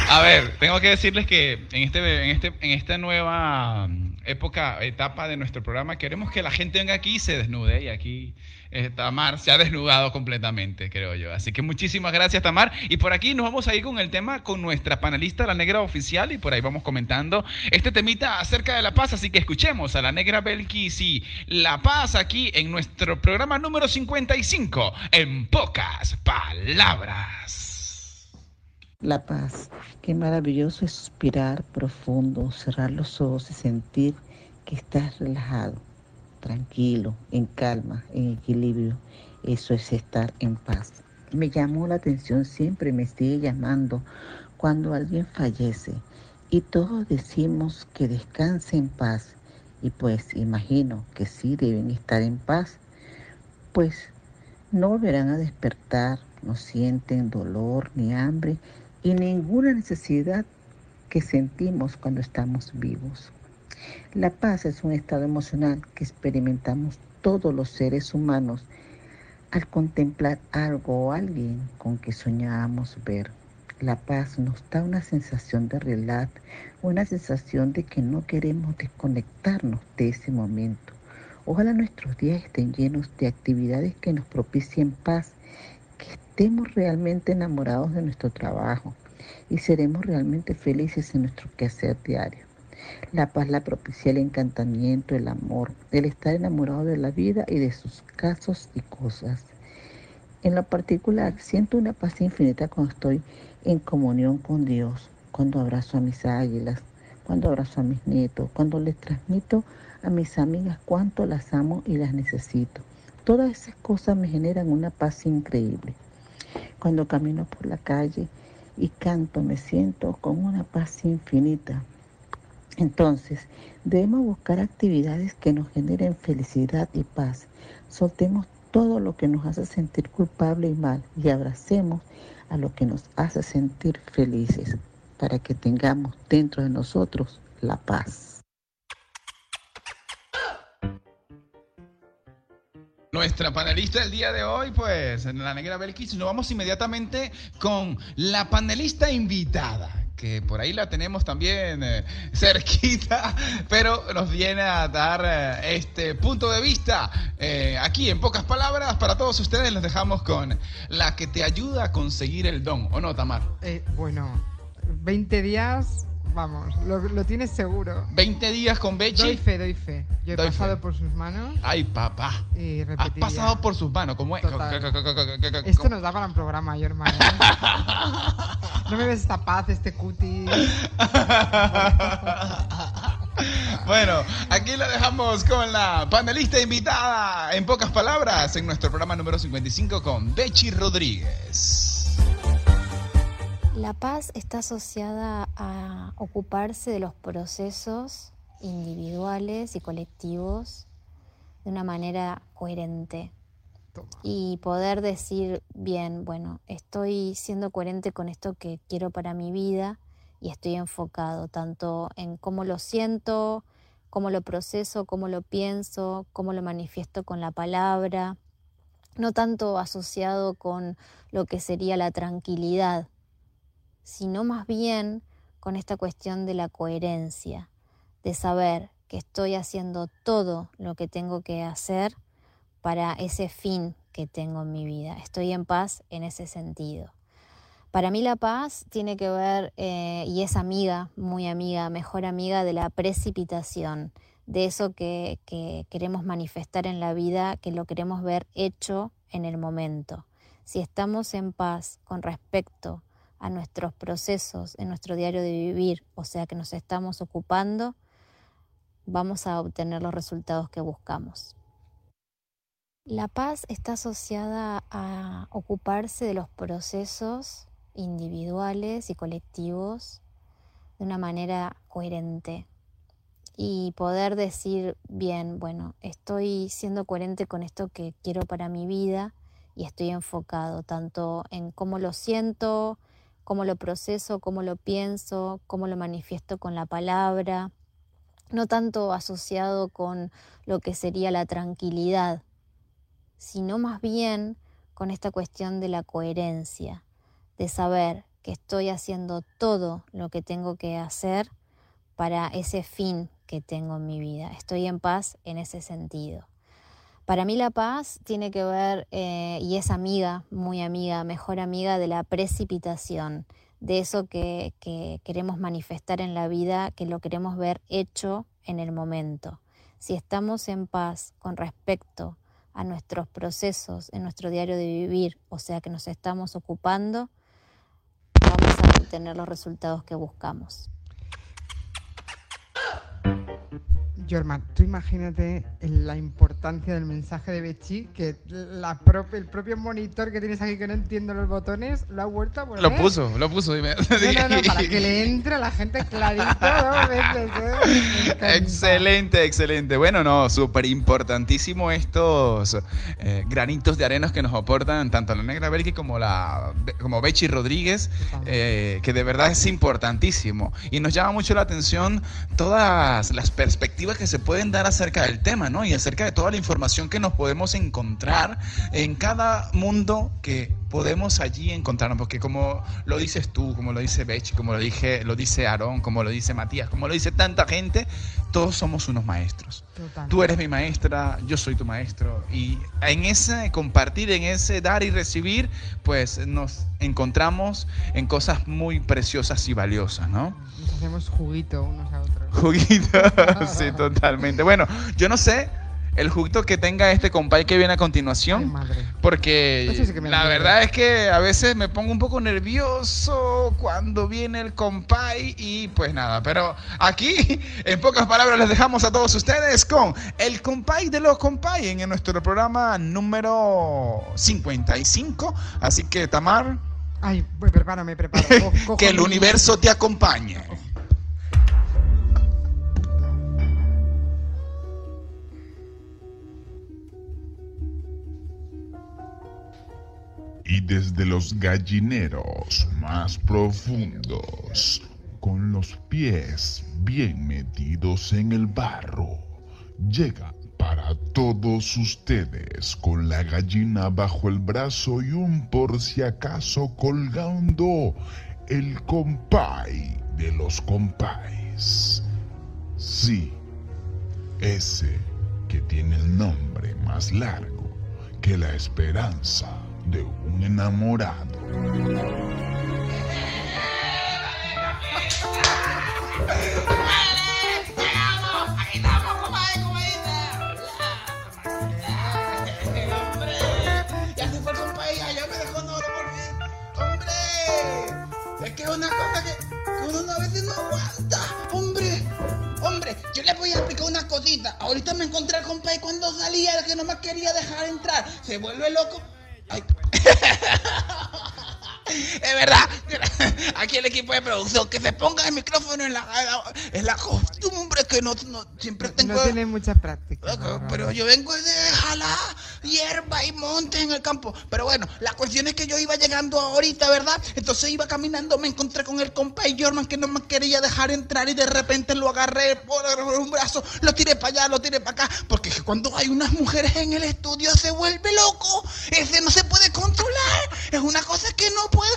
A ver, tengo que decirles que en, este, en, este, en esta nueva época, etapa de nuestro programa, queremos que la gente venga aquí y se desnude. Y aquí eh, Tamar se ha desnudado completamente, creo yo. Así que muchísimas gracias, Tamar. Y por aquí nos vamos a ir con el tema con nuestra panelista, la negra oficial, y por ahí vamos comentando este temita acerca de La Paz. Así que escuchemos a la negra Belkis y La Paz aquí en nuestro programa número 55, en pocas palabras. La paz. Qué maravilloso es suspirar profundo, cerrar los ojos y sentir que estás relajado, tranquilo, en calma, en equilibrio. Eso es estar en paz. Me llamó la atención, siempre me sigue llamando cuando alguien fallece y todos decimos que descanse en paz. Y pues imagino que sí deben estar en paz, pues no volverán a despertar, no sienten dolor ni hambre y ninguna necesidad que sentimos cuando estamos vivos. La paz es un estado emocional que experimentamos todos los seres humanos al contemplar algo o alguien con que soñábamos ver. La paz nos da una sensación de relax, una sensación de que no queremos desconectarnos de ese momento. Ojalá nuestros días estén llenos de actividades que nos propicien paz estemos realmente enamorados de nuestro trabajo y seremos realmente felices en nuestro quehacer diario. La paz la propicia el encantamiento, el amor, el estar enamorado de la vida y de sus casos y cosas. En lo particular, siento una paz infinita cuando estoy en comunión con Dios, cuando abrazo a mis águilas, cuando abrazo a mis nietos, cuando les transmito a mis amigas cuánto las amo y las necesito. Todas esas cosas me generan una paz increíble. Cuando camino por la calle y canto, me siento con una paz infinita. Entonces, debemos buscar actividades que nos generen felicidad y paz. Soltemos todo lo que nos hace sentir culpable y mal y abracemos a lo que nos hace sentir felices para que tengamos dentro de nosotros la paz. Nuestra panelista del día de hoy, pues, la negra Belkis, nos vamos inmediatamente con la panelista invitada, que por ahí la tenemos también eh, cerquita, pero nos viene a dar eh, este punto de vista. Eh, aquí, en pocas palabras, para todos ustedes, les dejamos con la que te ayuda a conseguir el don, ¿o no, Tamar? bueno, 20 días vamos, lo, tienes seguro. 20 días con Bechi. Doy fe, doy fe. Yo he pasado por sus manos. Ay, papá. Y Has pasado por sus manos, como es. Esto nos da para un programa, yo hermano. no me ves esta paz, este cutis. Bueno, aquí lo dejamos con la panelista invitada, en pocas palabras, en nuestro programa número 55 con Bechi Rodríguez. La paz está asociada a ocuparse de los procesos individuales y colectivos de una manera coherente. Y poder decir, bien, bueno, estoy siendo coherente con esto que quiero para mi vida y estoy enfocado tanto en cómo lo siento, cómo lo proceso, cómo lo pienso, cómo lo manifiesto con la palabra, no tanto asociado con lo que sería la tranquilidad, sino más bien con esta cuestión de la coherencia, de saber que estoy haciendo todo lo que tengo que hacer para ese fin que tengo en mi vida. Estoy en paz en ese sentido. Para mí la paz tiene que ver, eh, y es amiga, muy amiga, mejor amiga de la precipitación, de eso que, que queremos manifestar en la vida, que lo queremos ver hecho en el momento. Si estamos en paz con respecto a nuestros procesos en nuestro diario de vivir, o sea que nos estamos ocupando, vamos a obtener los resultados que buscamos. La paz está asociada a ocuparse de los procesos individuales y colectivos de una manera coherente y poder decir, bien, bueno, estoy siendo coherente con esto que quiero para mi vida y estoy enfocado tanto en cómo lo siento, cómo lo proceso, cómo lo pienso, cómo lo manifiesto con la palabra, no tanto asociado con lo que sería la tranquilidad, sino más bien con esta cuestión de la coherencia, de saber que estoy haciendo todo lo que tengo que hacer para ese fin que tengo en mi vida. Estoy en paz en ese sentido. Para mí la paz tiene que ver, eh, y es amiga, muy amiga, mejor amiga de la precipitación, de eso que, que queremos manifestar en la vida, que lo queremos ver hecho en el momento. Si estamos en paz con respecto a nuestros procesos en nuestro diario de vivir, o sea que nos estamos ocupando, vamos a obtener los resultados que buscamos. Jorma, tú imagínate la importancia del mensaje de Bechi, que la el propio monitor que tienes aquí que no entiendo los botones, lo ha vuelto a. Lo puso, lo puso, dime. No, no, no, para que le entre a la gente clarito dos veces. ¿eh? Excelente, excelente. Bueno, no, súper importantísimo estos eh, granitos de arenas que nos aportan tanto la Negra Belki como la como Bechi Rodríguez, eh, que de verdad es importantísimo. Y nos llama mucho la atención todas las perspectivas que se pueden dar acerca del tema, ¿no? Y acerca de toda la información que nos podemos encontrar en cada mundo que podemos allí encontrarnos, porque como lo dices tú, como lo dice Bech, como lo dije, lo dice Aarón, como lo dice Matías, como lo dice tanta gente, todos somos unos maestros. Tú eres mi maestra, yo soy tu maestro y en ese compartir, en ese dar y recibir, pues nos encontramos en cosas muy preciosas y valiosas, ¿no? Hacemos juguito unos a otros. Juguito, sí, totalmente. Bueno, yo no sé el juguito que tenga este compay que viene a continuación. Porque la verdad es que a veces me pongo un poco nervioso cuando viene el compay y pues nada. Pero aquí, en pocas palabras, les dejamos a todos ustedes con el compay de los compay en nuestro programa número 55. Así que, Tamar. Ay, pues prepárame, preparo. que el universo te acompañe. Y desde los gallineros más profundos, con los pies bien metidos en el barro, llega para todos ustedes con la gallina bajo el brazo y un por si acaso colgando el compay de los compáis. Sí, ese que tiene el nombre más largo que la esperanza de un enamorado. Ya se fue el compadre, ya me dejó no por mí. ¡Hombre! Es que es una cosa que, uno a veces no aguanta. ¡Hombre! Yo le voy a explicar una cosita. Ahorita me encontré al compadre cuando salía, el que no me quería dejar entrar. Se vuelve loco. Ay, es verdad. Aquí el equipo de producción, que se ponga el micrófono en la, en la costumbre que no, siempre tengo. No tiene mucha práctica. pero yo vengo de jalar hierba y monte en el campo. Pero bueno, la cuestión es que yo iba llegando ahorita, ¿verdad? Entonces iba caminando, me encontré con el compa y Jorman que no me quería dejar entrar y de repente lo agarré por un brazo, lo tiré para allá, lo tiré para acá. Porque cuando hay unas mujeres en el estudio se vuelve loco. Ese no se puede controlar. Es una cosa que no puedo.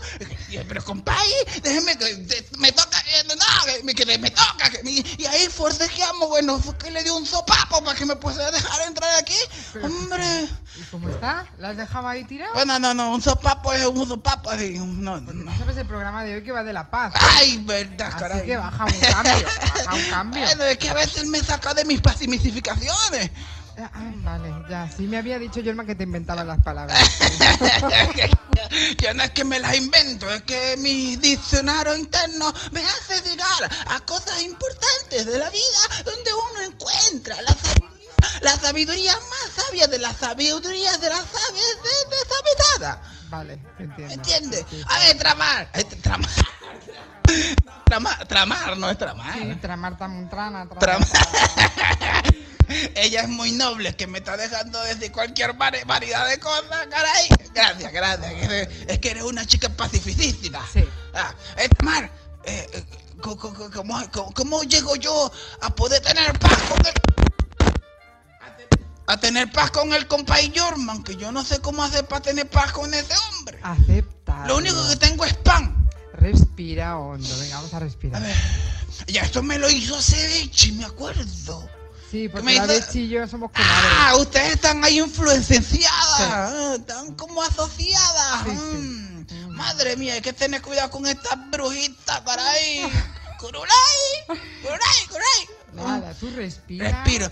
Pero compay, déjeme que me toca, eh, no, que me toca. y ahí forcejeamos, bueno, fue que le dio un sopapo para que me pueda dejar entrar aquí. Hombre. ¿Y cómo está? ¿La has dejado ahí tirado? Bueno, no, no, un sopapo es un sopapo. Así, no, no, no. ¿Sabes el programa de hoy que va de la paz? Ay, verdad, Así Así que baja un cambio, baja un cambio. Bueno, es que a veces me saca de mis pasimicificaciones. Ah, ah, vale, ya. Sí me había dicho Jorma que te inventaba las palabras. Yo no es que me las invento, es que mi diccionario interno me hace llegar a cosas importantes de la vida donde uno encuentra la sabiduría la sabiduría más sabia de las sabidurías de las sabias de. Vale, entiendo. ¿Entiendes? A ver, tramar. Eh, Tramar. Tramar, tramar, no es tramar. Sí, tramar, tam, trama. Tramar. Ella es muy noble, que me está dejando decir cualquier vari- variedad de cosas, caray. Gracias, gracias. Es que eres una chica pacificista. Sí. Ah, Tramar, eh, eh, ¿cómo, cómo- cómo llego yo a poder tener paz con el... A tener paz con el compay Jorman, que yo no sé cómo hacer para tener paz con ese hombre. Acepta. Lo único que tengo es pan. Respira hondo, venga, vamos a respirar. Ya esto me lo hizo Ceviche, me acuerdo. Sí, me porque la y yo somos comadres. Ah, ustedes están ahí influenciadas, ah, están como asociadas. Mm, Madre mía, hay que tener cuidado con estas brujitas, caray. Curulay, curulay, curulay. Nada, tú respira. Respiro.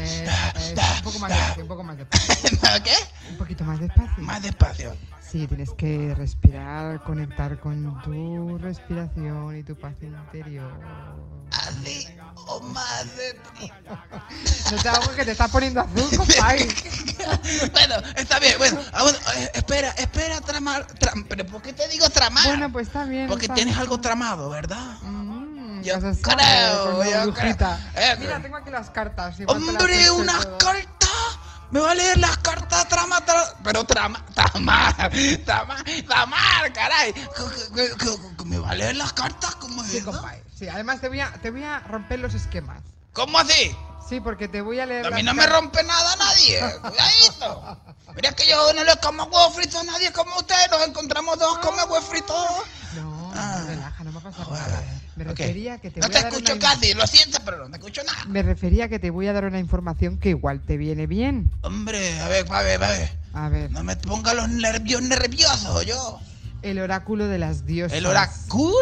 Eh, eh, un poco más despacio, un poco más despacio. ¿Qué? Un poquito más despacio. Más despacio. Sí, tienes que respirar, conectar con tu respiración y tu paz interior. Así o más de... No te hago que te estás poniendo azul, compadre. Bueno, está bien, bueno. ah, bueno, eh, espera, espera, tramar. tram- ¿Pero por qué te digo tramar? Bueno, pues está bien. Porque está tienes bien. algo tramado, ¿verdad? yo Cosas creo, yo creo. Eh, Mira, tengo aquí las cartas. Hombre, unas cartas. Me va a leer las cartas trama, tra- pero trama, tamar, tamar, tamar, caray. Me va a leer las cartas como Sí, es. compadre. Sí, además te voy, a, te voy a romper los esquemas. ¿Cómo así? Sí, porque te voy a leer. A mí no me rompe nada nadie. Cuidadito. Mira que yo no le como huevo frito a nadie como ustedes. Nos encontramos dos come huevo frito. No, Ah. no, relaja, no va a pasar nada. Me refería que te No voy te a dar escucho una... casi, lo siento, pero no te escucho nada. Me refería que te voy a dar una información que igual te viene bien. Hombre, a ver, a ver, a ver. A ver, No me ponga los nervios nerviosos, yo. el oráculo de las diosas. ¿El oráculo?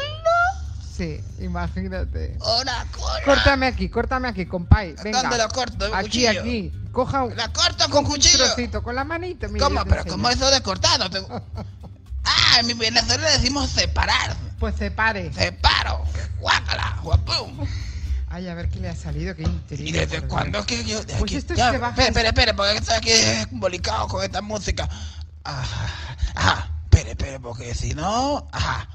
Sí, imagínate. Oráculo. Córtame aquí, córtame aquí, compay. Venga. ¿Dónde lo corto? ¿Un Aquí, cuchillo? aquí. Coja un, La corto con un cuchillo. trocito, con la manita. mira, ¿Cómo? Pero. ¿cómo eso de cortar? Ah, en mi Venezuela le decimos separar. Pues separe. Separo. Guácala, guapum. Ay, a ver qué le ha salido, qué intriga. ¿Y desde cuándo es que yo.? Pues que- esto es ya, que baja- Espera, espera, espera, porque estoy aquí embolicado con esta música. Ajá. Ajá. Espere, espere, porque si no. Ajá.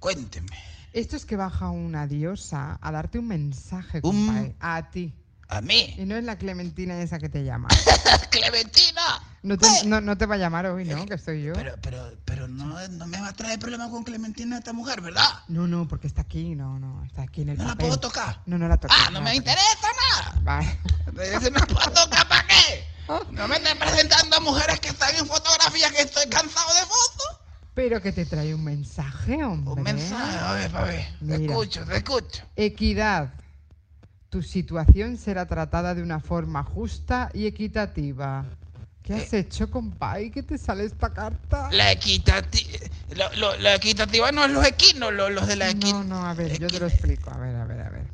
Cuénteme. Esto es que baja una diosa a darte un mensaje, Un- compay. A ti. A mí. Y no es la Clementina esa que te llama. ¡Clementina! No te, no, no te va a llamar hoy, ¿no? Que estoy yo. Pero, pero, pero no, no me va a traer problemas con Clementina esta mujer, ¿verdad? No, no, porque está aquí, no, no, está aquí en el ¿No la papel. puedo tocar? No, no la toques. Ah, no me interesa nada. Vale. Ese no puedo tocar para qué. No me estés presentando a mujeres que están en fotografías que estoy cansado de fotos. Pero que te trae un mensaje, hombre. Un mensaje, a ver, a ver. Te Mira. escucho, te escucho. Equidad. Tu situación será tratada de una forma justa y equitativa. ¿Qué has hecho, compay? ¿Qué te sale esta carta? La equitativa. Lo, lo- la equitativa no es los equinos, lo- los de la equitativa. No, no, a ver, yo te lo explico. A ver, a ver, a ver.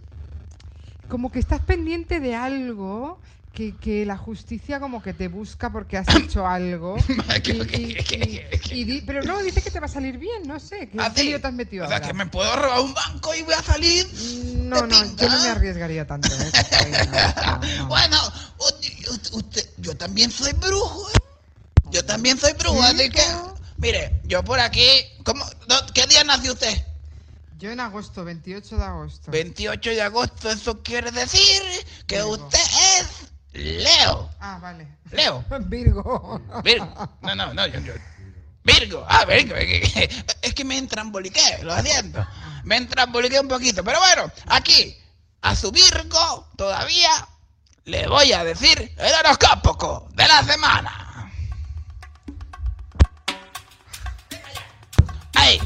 Como que estás pendiente de algo que, que la justicia como que te busca porque has hecho algo. y, y- y- pero no, dice que te va a salir bien, no sé. ¿Qué, ¿Ah, sí? te has metido O sea, ahora? que me puedo robar un banco y voy a salir. No, no, yo no me arriesgaría tanto. ¿eh? no, no, no. Bueno, usted, yo también soy brujo. ¿eh? Yo también soy brujo, así que. Mire, yo por aquí. ¿cómo, no, ¿Qué día nació usted? Yo en agosto, 28 de agosto. 28 de agosto, eso quiere decir que Virgo. usted es Leo. Ah, vale. Leo. Virgo. Virgo. No, no, no, yo, yo- Virgo. Ah, Virgo. Es que me entramboliqué, lo siento. Me entramboliqué un poquito. Pero bueno, aquí, a su Virgo, todavía le voy a decir el horóscopo de la semana. ¡Ay!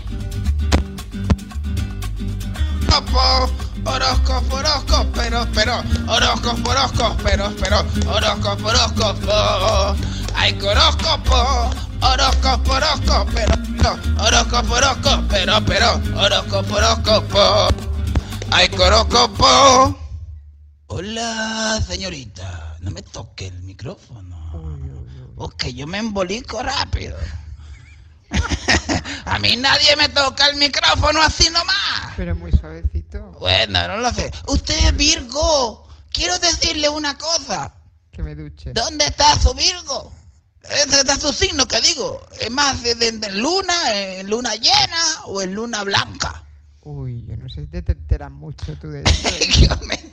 Horóscopo, horóscopo, horóscopo, pero, pero, horóscopo, horóscopo, pero, pero, horóscopo, horóscopo. Ay, horóscopo, horóscopo, horóscopo, pero, pero, horóscopo, horóscopo, pero, pero, horóscopo, horóscopo. Ay, horóscopo. Hola, señorita, no me toque el micrófono. Ok, yo me embolico rápido. A mí nadie me toca el micrófono así nomás. Pero muy suavecito. Bueno, no lo sé. Usted es Virgo. Quiero decirle una cosa. Que me duche. ¿Dónde está su Virgo? ¿Dónde está su signo, que digo? ¿Es más de, de- de luna, en luna llena o en luna blanca? Uy, yo no sé si te enteras mucho tú de eso. ¿eh? Me.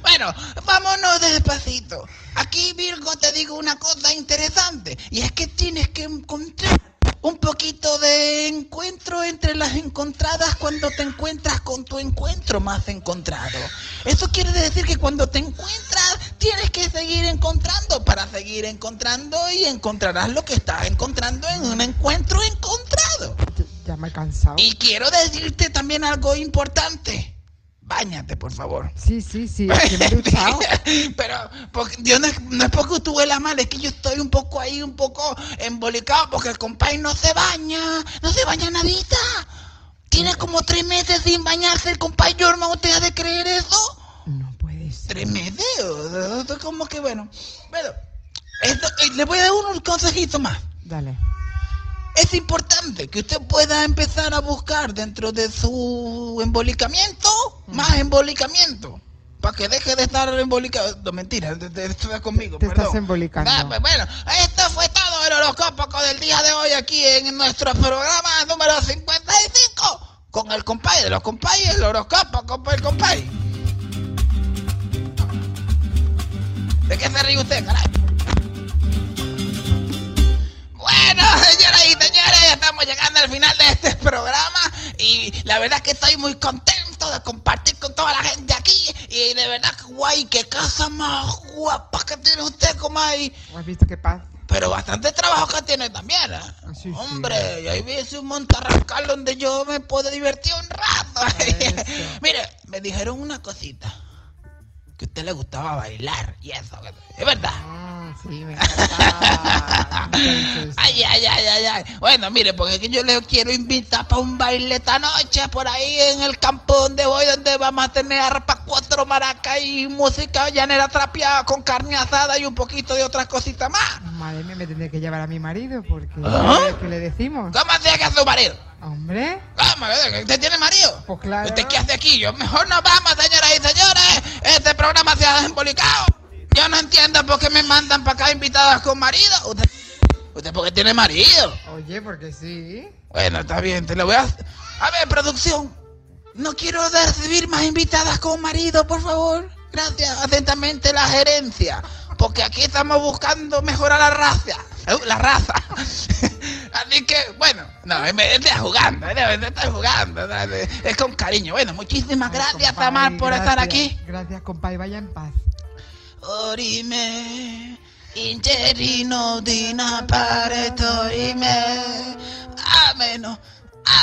Bueno, vámonos despacito. Aquí, Virgo, te digo una cosa interesante. Y es que tienes que encontrar un poquito de encuentro entre las encontradas cuando te encuentras con tu encuentro más encontrado. Eso quiere decir que cuando te encuentras tienes que seguir encontrando para seguir encontrando y encontrarás lo que estás encontrando en un encuentro encontrado. Ya me he cansado. Y quiero decirte también algo importante. Báñate, por favor. Sí, sí, sí, es que me he duchado. Pero porque, yo no, es, no es porque tú huelas mal, es que yo estoy un poco ahí, un poco embolicado, porque el compay no se baña, no se baña nadita. Tiene como tres meses sin bañarse el compay ¿usted ha de creer eso? No puede ser. ¿Tres meses? Como que bueno. Bueno, esto, eh, le voy a dar un consejito más. Dale. Es importante que usted pueda empezar a buscar dentro de su embolicamiento más embolicamiento. Para que deje de estar embolicado. No, mentira, de- de- estás conmigo, Te perdón. estás embolicando. Ah, pues bueno, esto fue todo el horóscopo del día de hoy aquí en nuestro programa número 55. Con el compay de los compay, el horóscopo, compay, el compay. ¿De qué se ríe usted, caray? Bueno, señoras y señores, ya estamos llegando al final de este programa y la verdad que estoy muy contento de compartir con toda la gente aquí y de verdad que guay, qué casa más guapa que tiene usted, comay. ¿Has visto qué paz? Pero bastante trabajo que tiene también, ¿eh? Ah, sí, sí. Hombre, y ahí ves un montarrascal donde yo me puedo divertir un rato. Mire, me dijeron una cosita. Que a usted le gustaba bailar y eso. Es verdad. Ah, sí, me. Entonces, Ay, ay, ay, ay, ay. Bueno, mire, porque es que yo le quiero invitar para un baile esta noche por ahí en el campo donde voy, donde vamos a tener arpa, cuatro maracas y música llanera trapeada con carne asada y un poquito de otras cositas más. madre mía, me tendré que llevar a mi marido porque... ¿Ah? ¿Qué le decimos? ¿Cómo hacía que es su marido? Hombre, ¿Cómo? ¿Usted tiene marido? pues claro. ¿Usted qué hace aquí? Yo mejor nos vamos, señoras y señores. Este programa se ha desembolicado. Yo no entiendo por qué me mandan para acá invitadas con marido. ¿Usted, usted por qué tiene marido? Oye, porque sí. Bueno, está bien, te lo voy a... A ver, producción. No quiero recibir más invitadas con marido, por favor. Gracias. Atentamente la gerencia. Porque aquí estamos buscando mejorar la raza. Eh, La raza. Así que, bueno, no, es de jugando, es de, estar jugando. Es- con cariño. Bueno, muchísimas Ay, gracias, compay, Tamar, por estar aquí. Gracias, compay, vaya en paz. Orime, interino dina paretorime. Ameno,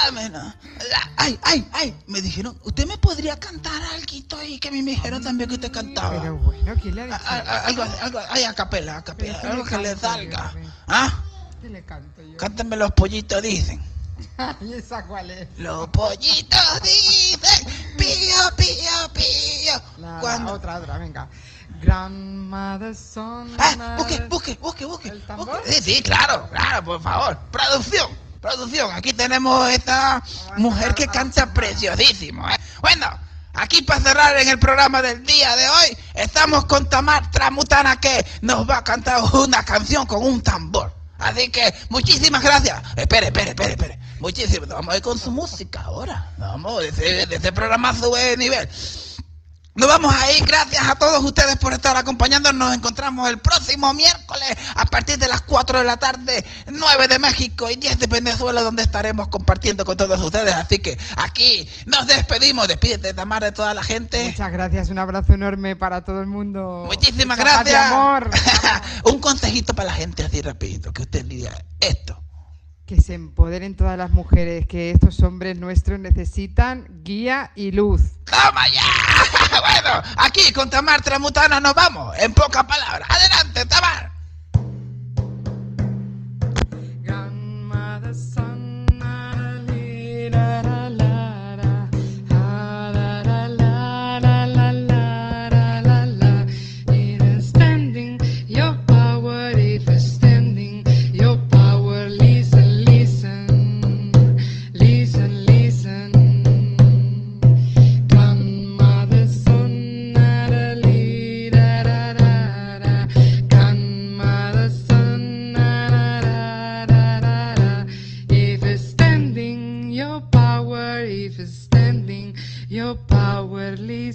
ameno. La- Ay, ay, ay, me dijeron, ¿usted me podría cantar algo ahí? Que a mí me dijeron también que usted cantaba. Pero bueno, ¿quién le ha dicho? A- a- algo, algo, ay, a capela, a capela, Pero ¿qué algo que le salga. ¿Ah? ¿Qué le canto yo? Cántame los pollitos, dicen. ¿Y esa cuál es? Los pollitos dicen, pío, pío, pío. La, la Cuando- otra, otra, venga. Grandmother son. Ah, busque, busque, busque, busque. ¿El tambor? busque. Sí, sí, claro, claro, por favor. Producción, producción. Aquí tenemos esta mujer que canta preciosísimo. ¿eh? Bueno, aquí para cerrar en el programa del día de hoy, estamos con Tamar Tramutana que nos va a cantar una canción con un tambor. Así que muchísimas gracias. Espere, espere, espere, espere. Muchísimas. Vamos a ir con su música ahora. Vamos, ese, ese programa sube de nivel. Nos vamos a ir, gracias a todos ustedes por estar acompañándonos. Nos encontramos el próximo miércoles a partir de las 4 de la tarde, 9 de México y 10 de Venezuela, donde estaremos compartiendo con todos ustedes. Así que aquí nos despedimos. Despídete, Tamar, de toda la gente. Muchas gracias, un abrazo enorme para todo el mundo. Muchísimas gracias. amor. Un consejito para la gente así rapidito, que usted diga esto. Que se empoderen todas las mujeres, que estos hombres nuestros necesitan guía y luz. ¡Toma ya! Bueno, aquí con Tamar Tramutana nos vamos. En pocas palabras. Adelante, Tamar. Grandmother